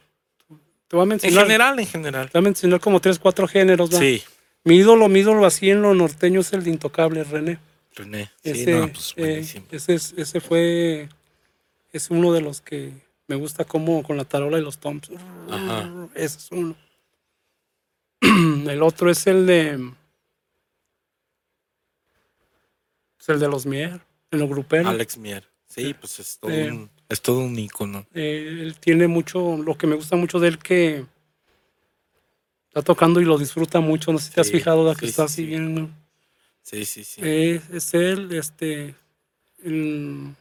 Te voy a En mencionar... general, en general. Te voy a mencionar como tres, cuatro géneros. ¿va? Sí, Mi ídolo, mi ídolo así en lo norteño es el de Intocable, René. René. Sí, Ese, no, pues eh, ese, es- ese fue... Es uno de los que me gusta como con la tarola y los toms. Ajá. Ese es uno. El otro es el de... Es el de los Mier, en los gruperos. Alex Mier. Sí, pues es todo, Eh. un, es todo un ícono. Eh, él tiene mucho, lo que me gusta mucho de él que está tocando y lo disfruta mucho. No sé si te has fijado da que está sí, así sí. bien. Sí, sí, sí. Eh, es él, este. el-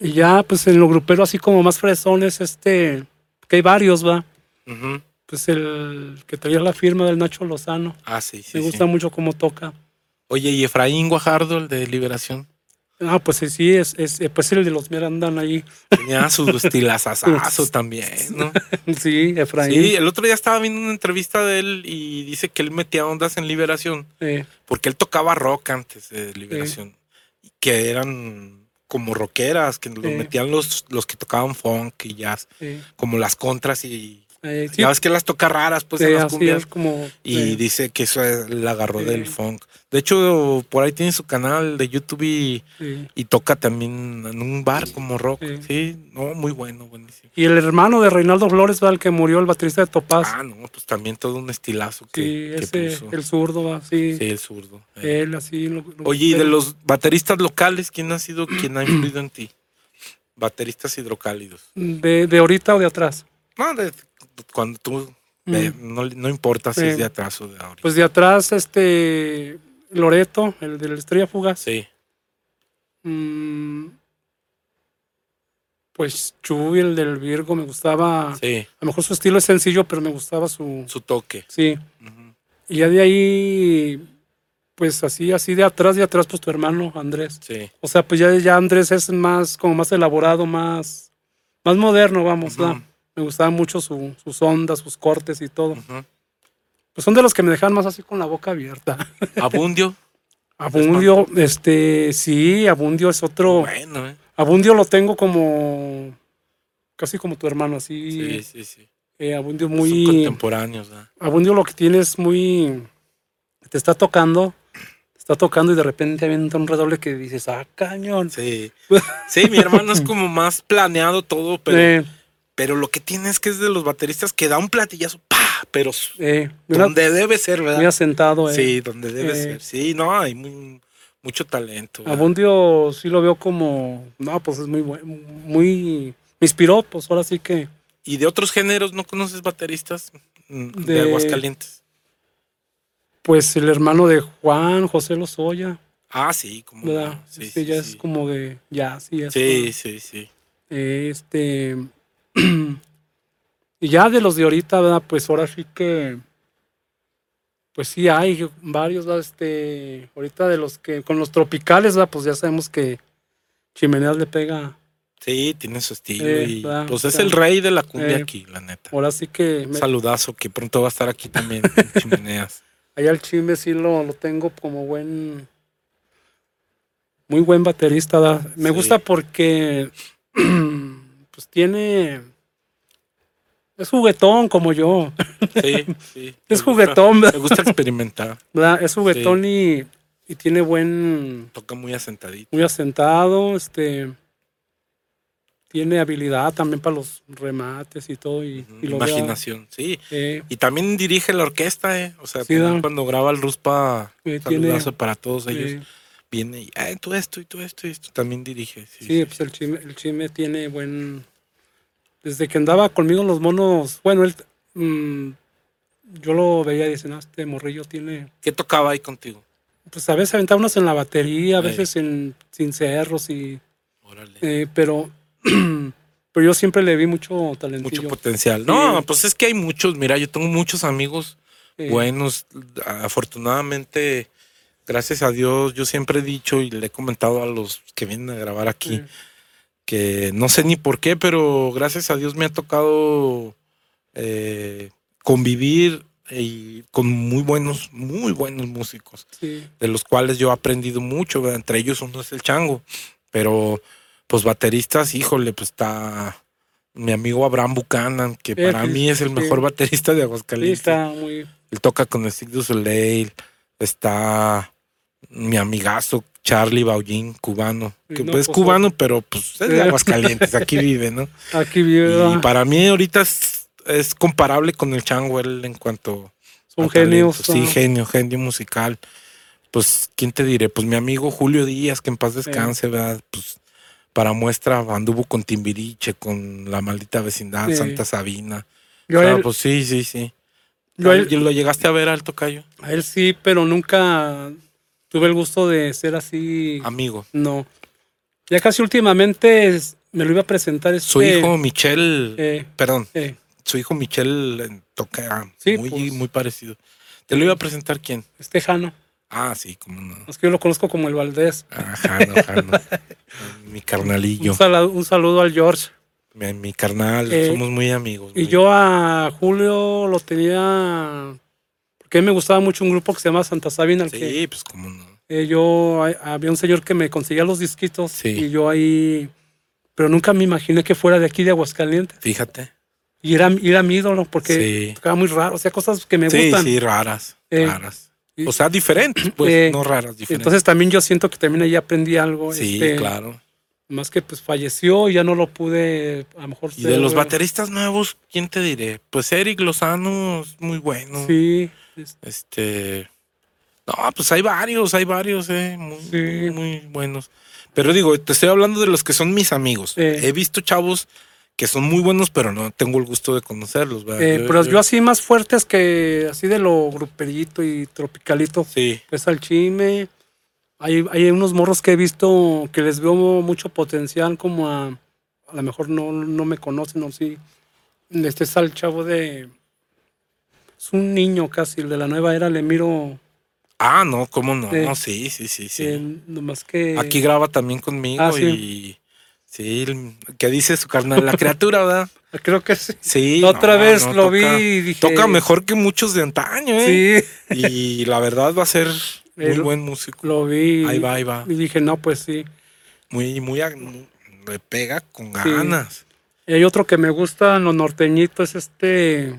y ya, pues en lo grupero, así como más fresones, este. Que hay varios, va. Ujú. Pues el que traía la firma del Nacho Lozano. Ah, sí, sí. me sí. gusta mucho cómo toca. Oye, ¿y Efraín Guajardo, el de Liberación? Ah, pues sí, es, es eh, pues el de los Mirandan ahí. Tenía su estilazazazo también, ¿no? sí, Efraín. Sí, el otro día estaba viendo una entrevista de él y dice que él metía ondas en Liberación Eh, porque él tocaba rock antes de Liberación, que eran como rockeras, que los metían los, los que tocaban funk y jazz, como las contras y eh, sí, ya ves que las toca raras pues en Sí, las cumbias. como. Y eh, dice que eso es- la agarró Sí. del funk. De hecho, por ahí tiene su canal de YouTube y, toca también en un bar como rock. Sí. No, muy bueno, buenísimo. Y el hermano de Reinaldo Flores, va el que murió, el baterista de Topaz. Ah, no, pues también todo un estilazo que, puso. el zurdo, va, sí. Sí, el zurdo. eh. Él así. lo- lo- Oye, y de los bateristas locales, ¿quién ha sido, quién ha influido en ti? Bateristas hidrocálidos. De, de ahorita o de atrás. No, de, cuando tú, eh, no, no importa si es de atrás o de ahora. Pues de atrás, este. Loreto, el de la estrella fugaz. sí, Mm, pues Chuy, el del Virgo, me gustaba. sí, A lo mejor su estilo es sencillo, pero me gustaba su. su toque. Sí. Y ya de ahí, pues así, así de atrás, de atrás, pues tu hermano Andrés. Sí, O sea, pues ya, ya Andrés es más, como más elaborado, más, más moderno, vamos. Ujú. ¿verdad? Me gustaban mucho su- sus ondas, sus cortes y todo. Pues son de los que me dejan más así con la boca abierta. Abundio. Abundio, este, sí, Abundio es otro. Bueno, ¿eh? Abundio lo tengo como, casi como tu hermano, así. Sí, sí, sí. eh, Abundio Son muy, contemporáneos. ¿ah? Abundio lo que tiene es muy, te está tocando, te está tocando y de repente avienta un redoble que dices, ah, cañón. Sí. Sí, mi hermano es como más planeado todo, pero, Eh, pero lo que tiene es que es de los bateristas que da un platillazo, ¡pa! Pero mira, donde debe ser, muy ¿verdad? asentado. Eh. Sí, donde debe Eh. ser. Sí, no, hay muy, mucho talento. ¿verdad? Abundio sí lo veo como, no, pues es muy bueno, muy, me inspiró, pues ahora sí que, ¿Y de otros géneros no conoces bateristas mm, de, De- Aguascalientes? pues el hermano de Juan, José Lozoya, Ah, sí, como ¿verdad? Sí, Este sí, ya sí. es como de, ya, sí, es Sí, sí, sí. Este. y ya de los de ahorita, ¿verdad? Pues ahora sí que. Pues sí, hay varios, ¿verdad? Este. Ahorita de los que. Con los tropicales, ¿verdad? Pues ya sabemos que Chimeneas le pega. Sí, tiene su estilo. Eh, y pues es el rey de la cumbia eh, aquí, la neta. Ahora sí que. Un me- saludazo que pronto va a estar aquí también en Chimeneas. Allá el Chime sí lo, lo tengo como buen. Muy buen baterista. Me Sí. gusta porque. Pues tiene. Es juguetón como yo. Sí, sí. Es juguetón. Me gusta experimentar. ¿verdad? Es juguetón y, y tiene buen. Toca muy asentadito. Muy asentado. Este. Tiene habilidad también para los remates y todo. Y, Imaginación, sí. eh, Y también dirige la orquesta, ¿eh? O sea, Sí, cuando graba el Ruspa, Eh, tiene- para todos ellos. Eh, Viene y, ah, tú esto y tú esto y esto. También dirige. Sí, Sí, sí, pues el chime, el chime tiene buen. Desde que andaba conmigo en los monos, bueno, él, mm, yo lo veía y decía, no, este morrillo tiene. ¿Qué tocaba ahí contigo? Pues a veces aventaba unos en la batería, a Ey. veces en sin cerros, y, Órale. eh, pero, pero yo siempre le vi mucho talentillo. Mucho potencial. No, Sí. pues es que hay muchos. Mira, yo tengo muchos amigos Eh, buenos. Afortunadamente, gracias a Dios, yo siempre he dicho y le he comentado a los que vienen a grabar aquí eh, que no sé ni por qué, pero gracias a Dios me ha tocado eh, convivir y con muy buenos, muy buenos músicos, sí, de los cuales yo he aprendido mucho. ¿verdad? Entre ellos uno es el Chango, pero pues bateristas, híjole, pues está mi amigo Abraham Buchanan, que para mí es el mejor baterista de Aguascalientes. está muy. Él toca con el Cirque du Soleil. Está mi amigazo Charlie Baullín, cubano. Que no, pues es pues, cubano, pero pues es de. Aguascalientes, aquí vive, ¿no? Aquí vive, Y para mí ahorita es, es comparable con el Chango, él en cuanto son genios. Sí, ah, genio, genio musical. Pues, ¿quién te diré? Pues mi amigo Julio Díaz, que en paz descanse, ¿verdad? Pues para muestra anduvo con Timbiriche, con La Maldita Vecindad, Sí. Santa Sabina. Yo, O a sea, él, pues sí, sí, sí. yo él- ¿Lo llegaste a ver al tocayo? a él sí, pero nunca tuve el gusto de ser así. Amigo. No. Ya casi últimamente me lo iba a presentar este, Su hijo Michel, eh, perdón, eh, su hijo Michel eh, toca Sí, muy, pues. muy parecido. ¿Te lo iba a presentar quién? este Jano. Ah, sí, cómo no. Es que yo lo conozco como el Valdés. Ah, Jano, Jano. mi carnalillo, Un, saludo al George. mi, mi carnal, Eh, somos muy amigos. Y muy- yo a Julio lo tenía. Mí me gustaba mucho un grupo que se llama Santa Sabina. al que, Sí, pues cómo no. eh, yo hay- había un señor que me conseguía los disquitos. Sí. Y yo ahí. Pero nunca me imaginé que fuera de aquí de Aguascalientes. Fíjate. Y era, era mi ídolo porque Sí. tocaba muy raro. O sea, cosas que me sí, gustan. sí, raras, Eh, raras. O sea, diferentes, pues, Eh, no raras, diferentes. Entonces también yo siento que también ahí aprendí algo. sí, este, claro. Más que pues falleció y ya no lo pude a lo mejor Y de los bateristas nuevos, ¿quién te diré? Pues Eric Lozano es muy bueno. Sí, es- Este. No, pues hay varios, hay varios, eh. Muy, Sí. muy buenos. Pero digo, te estoy hablando de los que son mis amigos. Eh. He visto chavos que son muy buenos, pero no tengo el gusto de conocerlos. eh, pero yo así más fuertes que así de lo gruperito y tropicalito. Sí, Pues al chime. Hay, hay unos morros que he visto que les veo mucho potencial como a... A lo mejor no, no me conocen o sí. Este es al chavo de... Es un niño casi, el de la nueva era, le miro... Ah, no, ¿cómo no? Eh. sí, sí, sí, sí. eh, nomás que... Aquí graba también conmigo Ah, sí. y. Sí, ¿qué dice su carnal? La criatura, ¿verdad? Creo que sí. Sí. Otra no, vez no, lo toca- vi y dije... Toca mejor que muchos de antaño, ¿eh? Sí, Y la verdad va a ser muy El- buen músico. lo vi. Ahí va, ahí va. Y dije, no, pues sí. Muy, muy, le pega con ganas. Y hay otro que me gusta, lo norteñito, es este.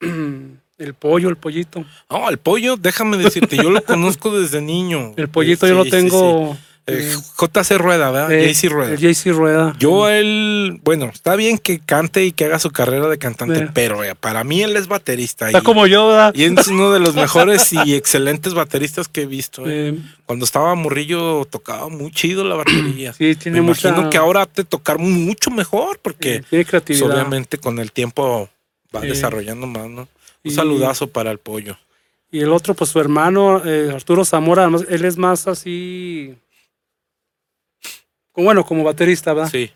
El pollo, el pollito. No, el pollo, déjame decirte, yo lo conozco desde niño. El pollito Sí, yo lo sí, tengo. sí. Eh, JC Rueda, ¿verdad? eh, JC Rueda. JC Rueda. Yo él, bueno, está bien que cante y que haga su carrera de cantante, Eh. pero eh, para mí él es baterista. Está y, como yo, ¿verdad? y es uno de los mejores y excelentes bateristas que he visto. eh. Eh, Cuando estaba morrillo tocaba muy chido la batería. sí, tiene Me mucha. imagino que ahora te tocar mucho mejor porque eh, pues, obviamente con el tiempo va desarrollando más, ¿no? Un Y- saludazo para el pollo. Y el otro, pues su hermano, eh, Arturo Zamora, además, él es más así. Bueno, como baterista, ¿verdad? Sí.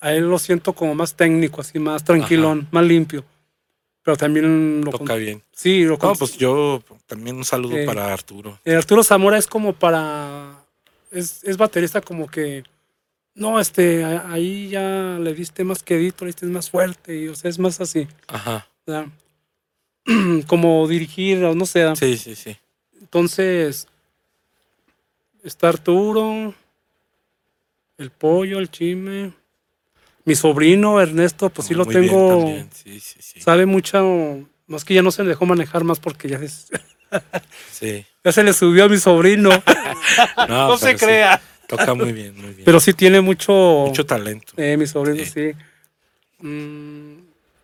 A él lo siento como más técnico, así más tranquilón, más limpio. Pero también lo Toca bien. Sí, lo No, pues yo también un saludo Eh. para Arturo. Eh, Arturo Zamora es como para. Es, es baterista como que. No, este, ahí ya le diste más quedito, le diste más fuerte, y, o sea, es más así. Ajá. ¿verdad? como dirigir, o no sé. Sí, sí, sí. Entonces, está Arturo, el pollo, el chisme. Mi sobrino Ernesto, pues sí lo Muy bien tengo. Sí, sí, sí. Sabe mucho. Más que ya no se le dejó manejar más porque ya, es- Sí. ya se le subió a mi sobrino. No, no se crea. toca muy bien, muy bien. Pero sí tiene mucho. Mucho talento. Eh, mi sobrino, Sí. sí. Mm,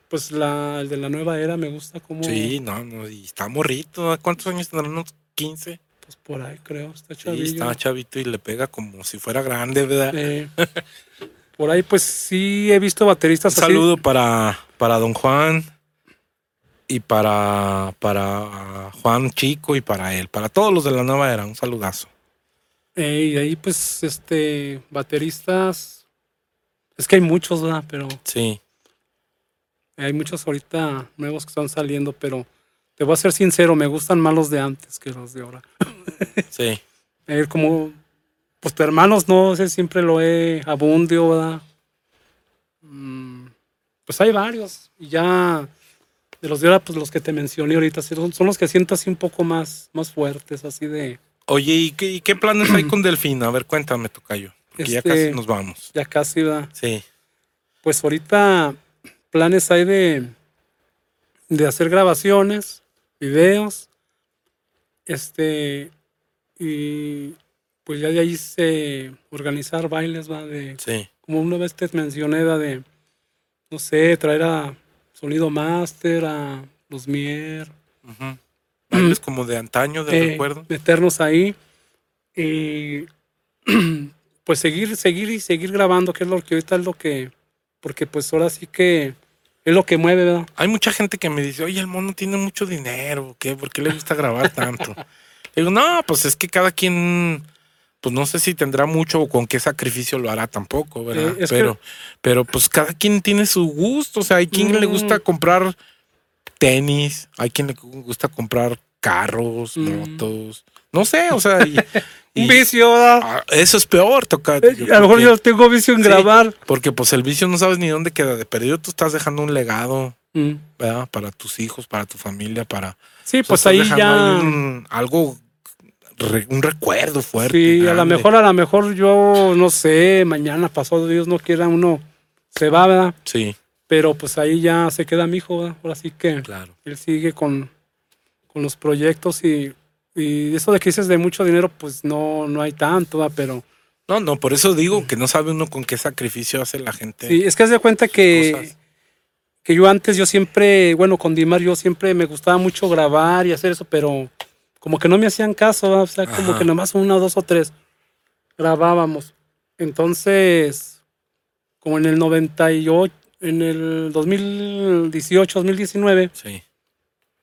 pues la, el de la nueva era me gusta como. Sí, no, no, y está morrito. ¿a ¿Cuántos años tendrá? ¿Unos 15? Pues por ahí creo, está Sí, chavillo. está chavito y le pega como si fuera grande, ¿verdad? Eh, por ahí pues sí he visto Un bateristas así. saludo para, para don Juan y para, para Juan Chico y para él, para todos los de la nueva era, un saludazo. Eh, y ahí pues este bateristas. Es que hay muchos, ¿verdad? Pero Sí, hay muchos ahorita nuevos que están saliendo, pero te voy a ser sincero, me gustan más los de antes que los de ahora. sí. Eh, como, pues tu hermanos, no sé, siempre lo he abundio, ¿verdad? Mm, pues hay varios. Y ya de los de ahora, pues los que te mencioné ahorita, son, son los que siento así un poco más, más fuertes, así de, Oye, ¿y qué, y qué planes hay con Delfín? A ver, cuéntame, Tocayo. Porque ya Este- casi nos vamos. ya casi, ¿verdad? Sí, Pues ahorita planes hay de, de hacer grabaciones, videos, este, y pues ya de ahí se organizar bailes, ¿va? De, sí. como una vez te mencioné, ¿va? de, no sé, traer a Sonido Master, a los Mier, ujú. Bailes como de antaño, de eh, recuerdo. meternos ahí y pues seguir, seguir y seguir grabando, que es lo que ahorita es lo que, porque pues ahora sí que es lo que mueve, ¿verdad? Hay mucha gente que me dice, oye, el mono tiene mucho dinero, ¿qué? ¿Por qué le gusta grabar tanto? Le digo, no, pues es que cada quien, pues no sé si tendrá mucho o con qué sacrificio lo hará tampoco, ¿verdad? Eh, que- pero, pero pues cada quien tiene su gusto, o sea, hay quien le gusta Mm. comprar tenis, hay quien le gusta comprar carros, Mm. motos, no sé, o sea, y, y- Un vicio, ¿verdad? ah, eso es peor, toca. Eh, a lo mejor yo tengo vicio en Sí. grabar. Porque pues el vicio no sabes ni dónde queda, de perdido tú estás dejando un legado, Mm. ¿verdad? Para tus hijos, para tu familia, para... Sí, o sea, pues ahí ya. ahí un- algo, un recuerdo fuerte. Sí, a lo mejor, a lo mejor yo, no sé, mañana pasado Dios no quiera, uno se va, ¿verdad? Sí, Pero pues ahí ya se queda mi hijo, ¿verdad? Ahora sí que claro. él sigue con, con los proyectos y, y eso de que dices de mucho dinero, pues no, no hay tanto, ¿verdad? Pero No, no, por eso digo que no sabe uno con qué sacrificio hace la gente. sí, es que haz de cuenta que, cosas. que yo antes, yo siempre, bueno, con Dimar yo siempre me gustaba mucho grabar y hacer eso, pero como que no me hacían caso, o sea, como que nomás uno, dos o tres grabábamos. Entonces, como en el 98, en el 2018, 2019, Sí,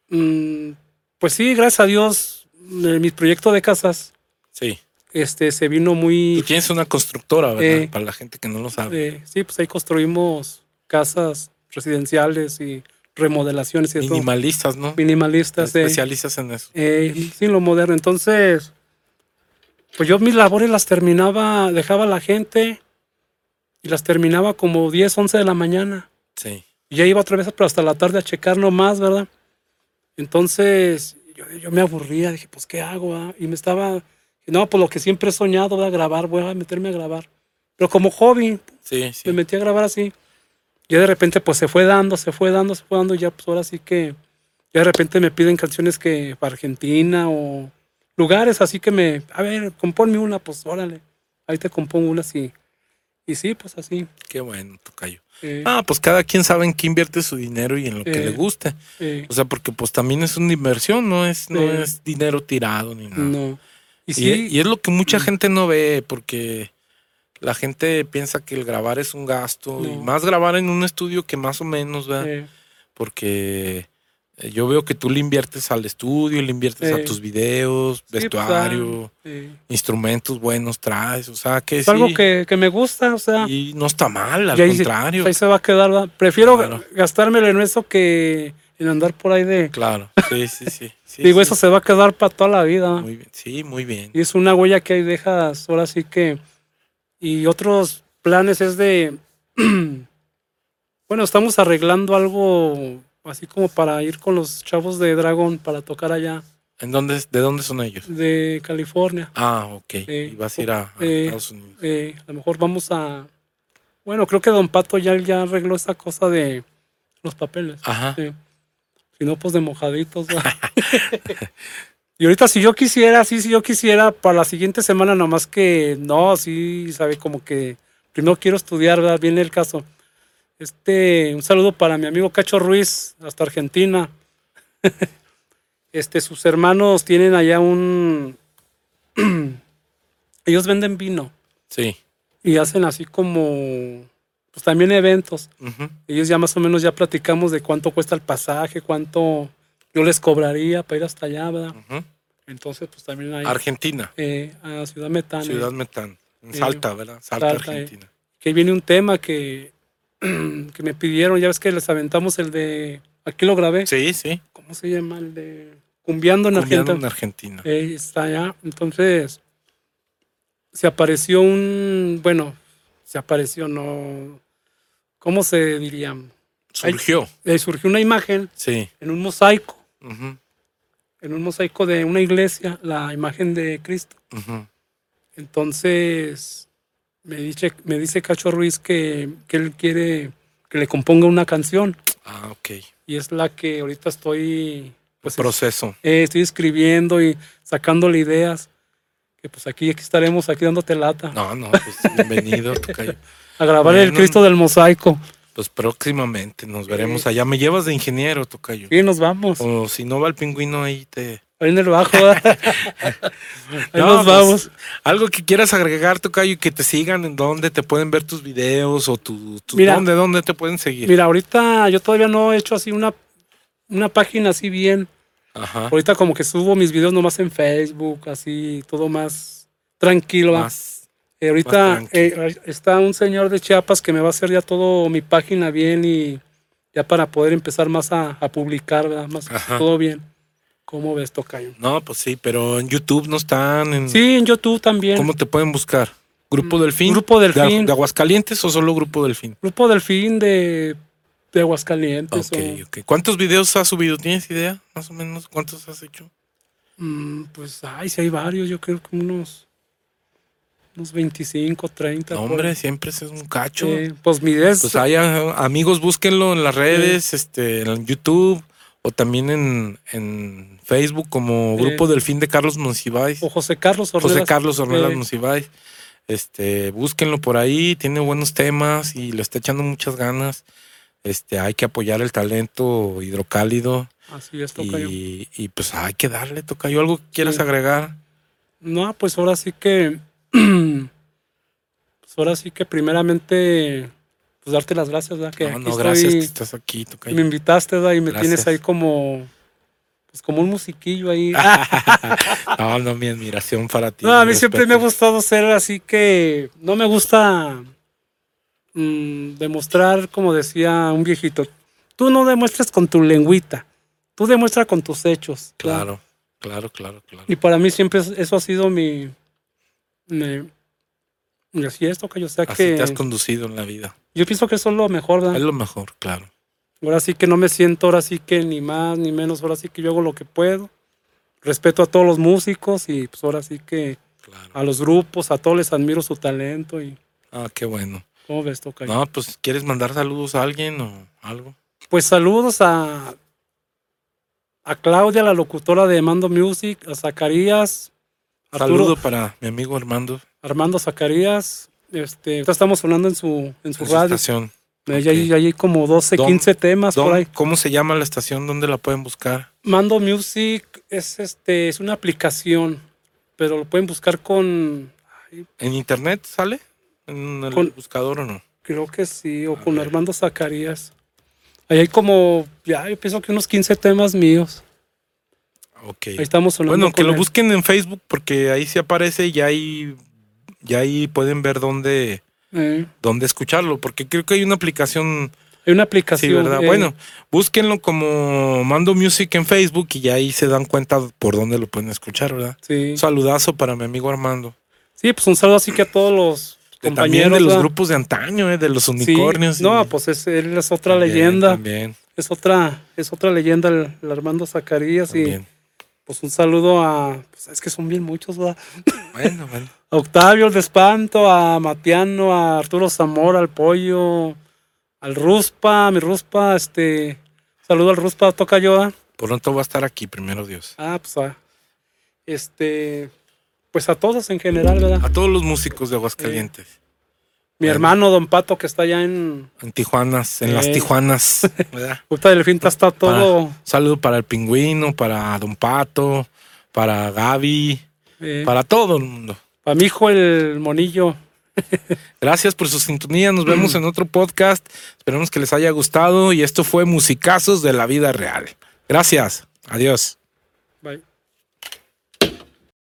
mm, pues sí, gracias a Dios, mi proyecto de casas sí. este, se vino Tú muy... tienes una constructora, ¿verdad? Eh, Para la gente que no lo sabe. eh, sí, pues ahí construimos casas residenciales y remodelaciones y todo. Minimalistas, ¿no? minimalistas. eh, Especialistas en eso. sí, lo moderno. Entonces, pues yo mis labores las terminaba, dejaba a la gente y las terminaba como 10, 11 de la mañana. Sí, Y ya iba otra vez pero hasta la tarde a checar nomás, ¿verdad? Entonces, yo, yo me aburría, dije, pues, ¿qué hago? ah? Y me estaba, no, pues lo que siempre he soñado, ¿verdad? Grabar, voy a meterme a grabar. Pero como hobby, sí, sí. me metí a grabar así. Ya de repente, pues se fue dando, se fue dando, se fue dando. Ya, pues ahora sí que. Ya de repente me piden canciones que para Argentina o lugares así que me. A ver, compónme una, pues órale. Ahí te compongo una así. Y sí, pues así. Qué bueno, Tocayo. eh, Ah, pues cada quien sabe en qué invierte su dinero y en lo que le guste. eh, O sea, porque pues también es una inversión, no es, no es dinero tirado ni nada. no. Y sí, y es lo que mucha Mm. gente no ve, porque la gente piensa que el grabar es un gasto, y más grabar en un estudio que más o menos, ¿verdad? Porque yo veo que tú le inviertes al estudio, le inviertes a Eh. tus videos, sí, pues, vestuario, ah, eh, instrumentos buenos traes, o sea que es algo que, que me gusta, o sea. Y no está mal, al se- contrario. ahí se va a quedar. ¿verdad? Prefiero Claro. gastármelo en eso que en andar por ahí de. Claro, sí, sí, sí. Digo, eso se va a quedar para toda la vida. Muy bien, sí, muy bien. Y es una huella que ahí dejas, ahora sí que. Y otros planes es de. bueno, estamos arreglando algo así como para ir con los chavos de Dragon para tocar allá, ¿En dónde, ¿De dónde son ellos? de California. Ah, ok. Eh, y vas a ir a, a eh, Estados Unidos. Eh, a lo mejor vamos a... Bueno, creo que Don Pato ya, ya arregló esa cosa de los papeles. Ajá. Sí. Si no, pues de mojaditos. y ahorita si yo quisiera, sí, si yo quisiera, para la siguiente semana, nomás que no, sí, sabe, como que primero quiero estudiar, ¿verdad? Viene el caso. Este, un saludo para mi amigo Cacho Ruiz, hasta Argentina. este, sus hermanos tienen allá un... Ellos venden vino Sí. y hacen así como, pues también eventos. Ellos ya más o menos ya platicamos de cuánto cuesta el pasaje, cuánto yo les cobraría para ir hasta allá, ¿verdad? Entonces, pues también hay Argentina. eh, a Ciudad Metán. eh, Ciudad Metán. En eh, Salta, ¿verdad? Salta, Salta, eh. Argentina. que viene un tema que, que me pidieron, ya ves que les aventamos el de, aquí lo grabé, Sí, sí. ¿cómo se llama? El de Cumbiando en Cumbiando Argentina. en Argentina. Eh, está allá. Entonces, se apareció un, bueno, se apareció, no, ¿cómo se diría? Surgió. Eh, surgió una imagen Sí. en un mosaico, en un mosaico de una iglesia, la imagen de Cristo. Entonces, me dice, me dice Cacho Ruiz que, que él quiere que le componga una canción Ah, ok. y es la que ahorita estoy, pues, Proceso. eh, estoy escribiendo y sacándole ideas. Que pues aquí, aquí estaremos aquí dándote lata. No, no, pues bienvenido, Tocayo. A grabar el. Cristo del mosaico. Pues próximamente nos veremos allá. Me llevas de ingeniero, Tocayo. Y nos vamos. O si no va el pingüino ahí te. Ahí en el bajo. Ahí No, nos pues, vamos. Algo que quieras agregar, Tocayo, y que te sigan en dónde te pueden ver tus videos o tu, tu- Mira. dónde, dónde te pueden seguir. Mira, ahorita yo todavía no he hecho así una, una página así bien. Ajá. Ahorita como que subo mis videos nomás en Facebook, así, todo más tranquilo. Más. Eh, ahorita más eh, está un señor de Chiapas que me va a hacer ya todo mi página bien y ya para poder empezar más a, a publicar, ¿verdad? Más Ajá. todo bien. ¿Cómo ves, Tocayo? No, pues sí, pero en YouTube no están. En, Sí, en YouTube también. ¿Cómo te pueden buscar? ¿Grupo Mm, Delfín? Grupo ¿De, Delfín. de Aguascalientes o solo Grupo Delfín? Grupo Delfín de, de Aguascalientes. Ok, o- ok. ¿Cuántos videos has subido? ¿Tienes idea? Más o menos. ¿Cuántos has hecho? Mm, pues, ay, sí hay varios, yo creo que unos, unos 25, 30. No, por hombre, ahí. siempre es un cacho. Eh, pues mi Pues hay ah, amigos, búsquenlo en las redes, este, en YouTube o también en, en Facebook como. Grupo Delfín de Carlos Monsiváis. o José Carlos José Ornelas. Carlos Ornelas eh, Monsiváis. Este, búsquenlo por ahí, tiene buenos temas y le está echando muchas ganas. Este, hay que apoyar el talento hidrocálido Así es, Tocayo. y, y pues hay que darle, Tocayo. ¿Algo que quieras Sí. agregar? No, pues ahora sí que. pues ahora sí que, primeramente, pues darte las gracias, ¿verdad? Que no, no, estoy- gracias que estás aquí, Me invitaste, ¿verdad? Y me Gracias. tienes ahí como. Pues como un musiquillo ahí. no, no, mi admiración para ti. No, a mí siempre me ha gustado ser así que no me gusta mm, demostrar, como decía un viejito, tú no demuestras con tu lengüita, tú demuestras con tus hechos. ¿verdad? Claro, claro, claro, claro. Y para mí siempre es- eso ha sido mi... mi y así es, que yo sé Así que... te has conducido en la vida. Yo pienso que eso es lo mejor, ¿verdad? Es lo mejor, claro. Ahora sí que no me siento, ahora sí que ni más ni menos, ahora sí que yo hago lo que puedo. Respeto a todos los músicos y pues ahora sí que claro. a los grupos, a todos les admiro su talento y Ah, qué bueno. ¿cómo ves, Tocayo? No, pues, ¿quieres mandar saludos a alguien o algo? Pues saludos a, a Claudia, la locutora de Mando Music, a Zacarías, Arturo, Saludo para mi amigo Armando. Armando Zacarías. Este, estamos sonando en su, en su en su radio. estación. Hay, hay como 12, Don- 15 temas por ¿Dónde- ahí. ¿Cómo se llama la estación? ¿Dónde la pueden buscar? Mando Music es, este, es una aplicación, pero lo pueden buscar con, ay, ¿En internet sale? ¿En el Con- buscador o no? creo que sí, o A con ver. Armando Zacarías. Ahí hay como, ya, yo pienso que unos 15 temas míos. Ok. Ahí estamos sonando. Bueno, que lo busquen en Facebook porque ahí sí aparece y ahí, ya ahí pueden ver dónde, Eh, dónde escucharlo. Porque creo que hay una aplicación hay una aplicación. Sí, ¿verdad? eh, Bueno, búsquenlo como Mando Music en Facebook y ya ahí se dan cuenta por dónde lo pueden escuchar, ¿verdad? Sí. Un saludazo para mi amigo Armando. Sí, pues un saludo así que a todos los compañeros. también de los ¿verdad? grupos de antaño, ¿eh? de los Sí, unicornios. y- No, pues es, él es otra También, leyenda. También. es otra, es otra leyenda el, el Armando Zacarías y También. Pues un saludo a, pues es que son bien muchos, ¿verdad? Bueno, bueno. A Octavio el de Espanto, a Matiano, a Arturo Zamora, al Pollo, al Ruspa, a mi Ruspa, este, saludo al Ruspa, toca yo, ¿ah? Pronto va a estar aquí, primero Dios. Ah, pues a, este, pues a todos en general, ¿verdad? A todos los músicos de Aguascalientes. Mi Bueno. hermano Don Pato que está allá en, En Tijuanas, en las Eh. Tijuanas. Puta del Finta está todo, Para- saludo para el pingüino, para Don Pato, para Gaby, eh, para todo el mundo. para mi hijo el monillo. Gracias por su sintonía. Nos vemos en otro podcast. Esperemos que les haya gustado. Y esto fue Musicazos de la Vida Real. Gracias. Adiós. Bye.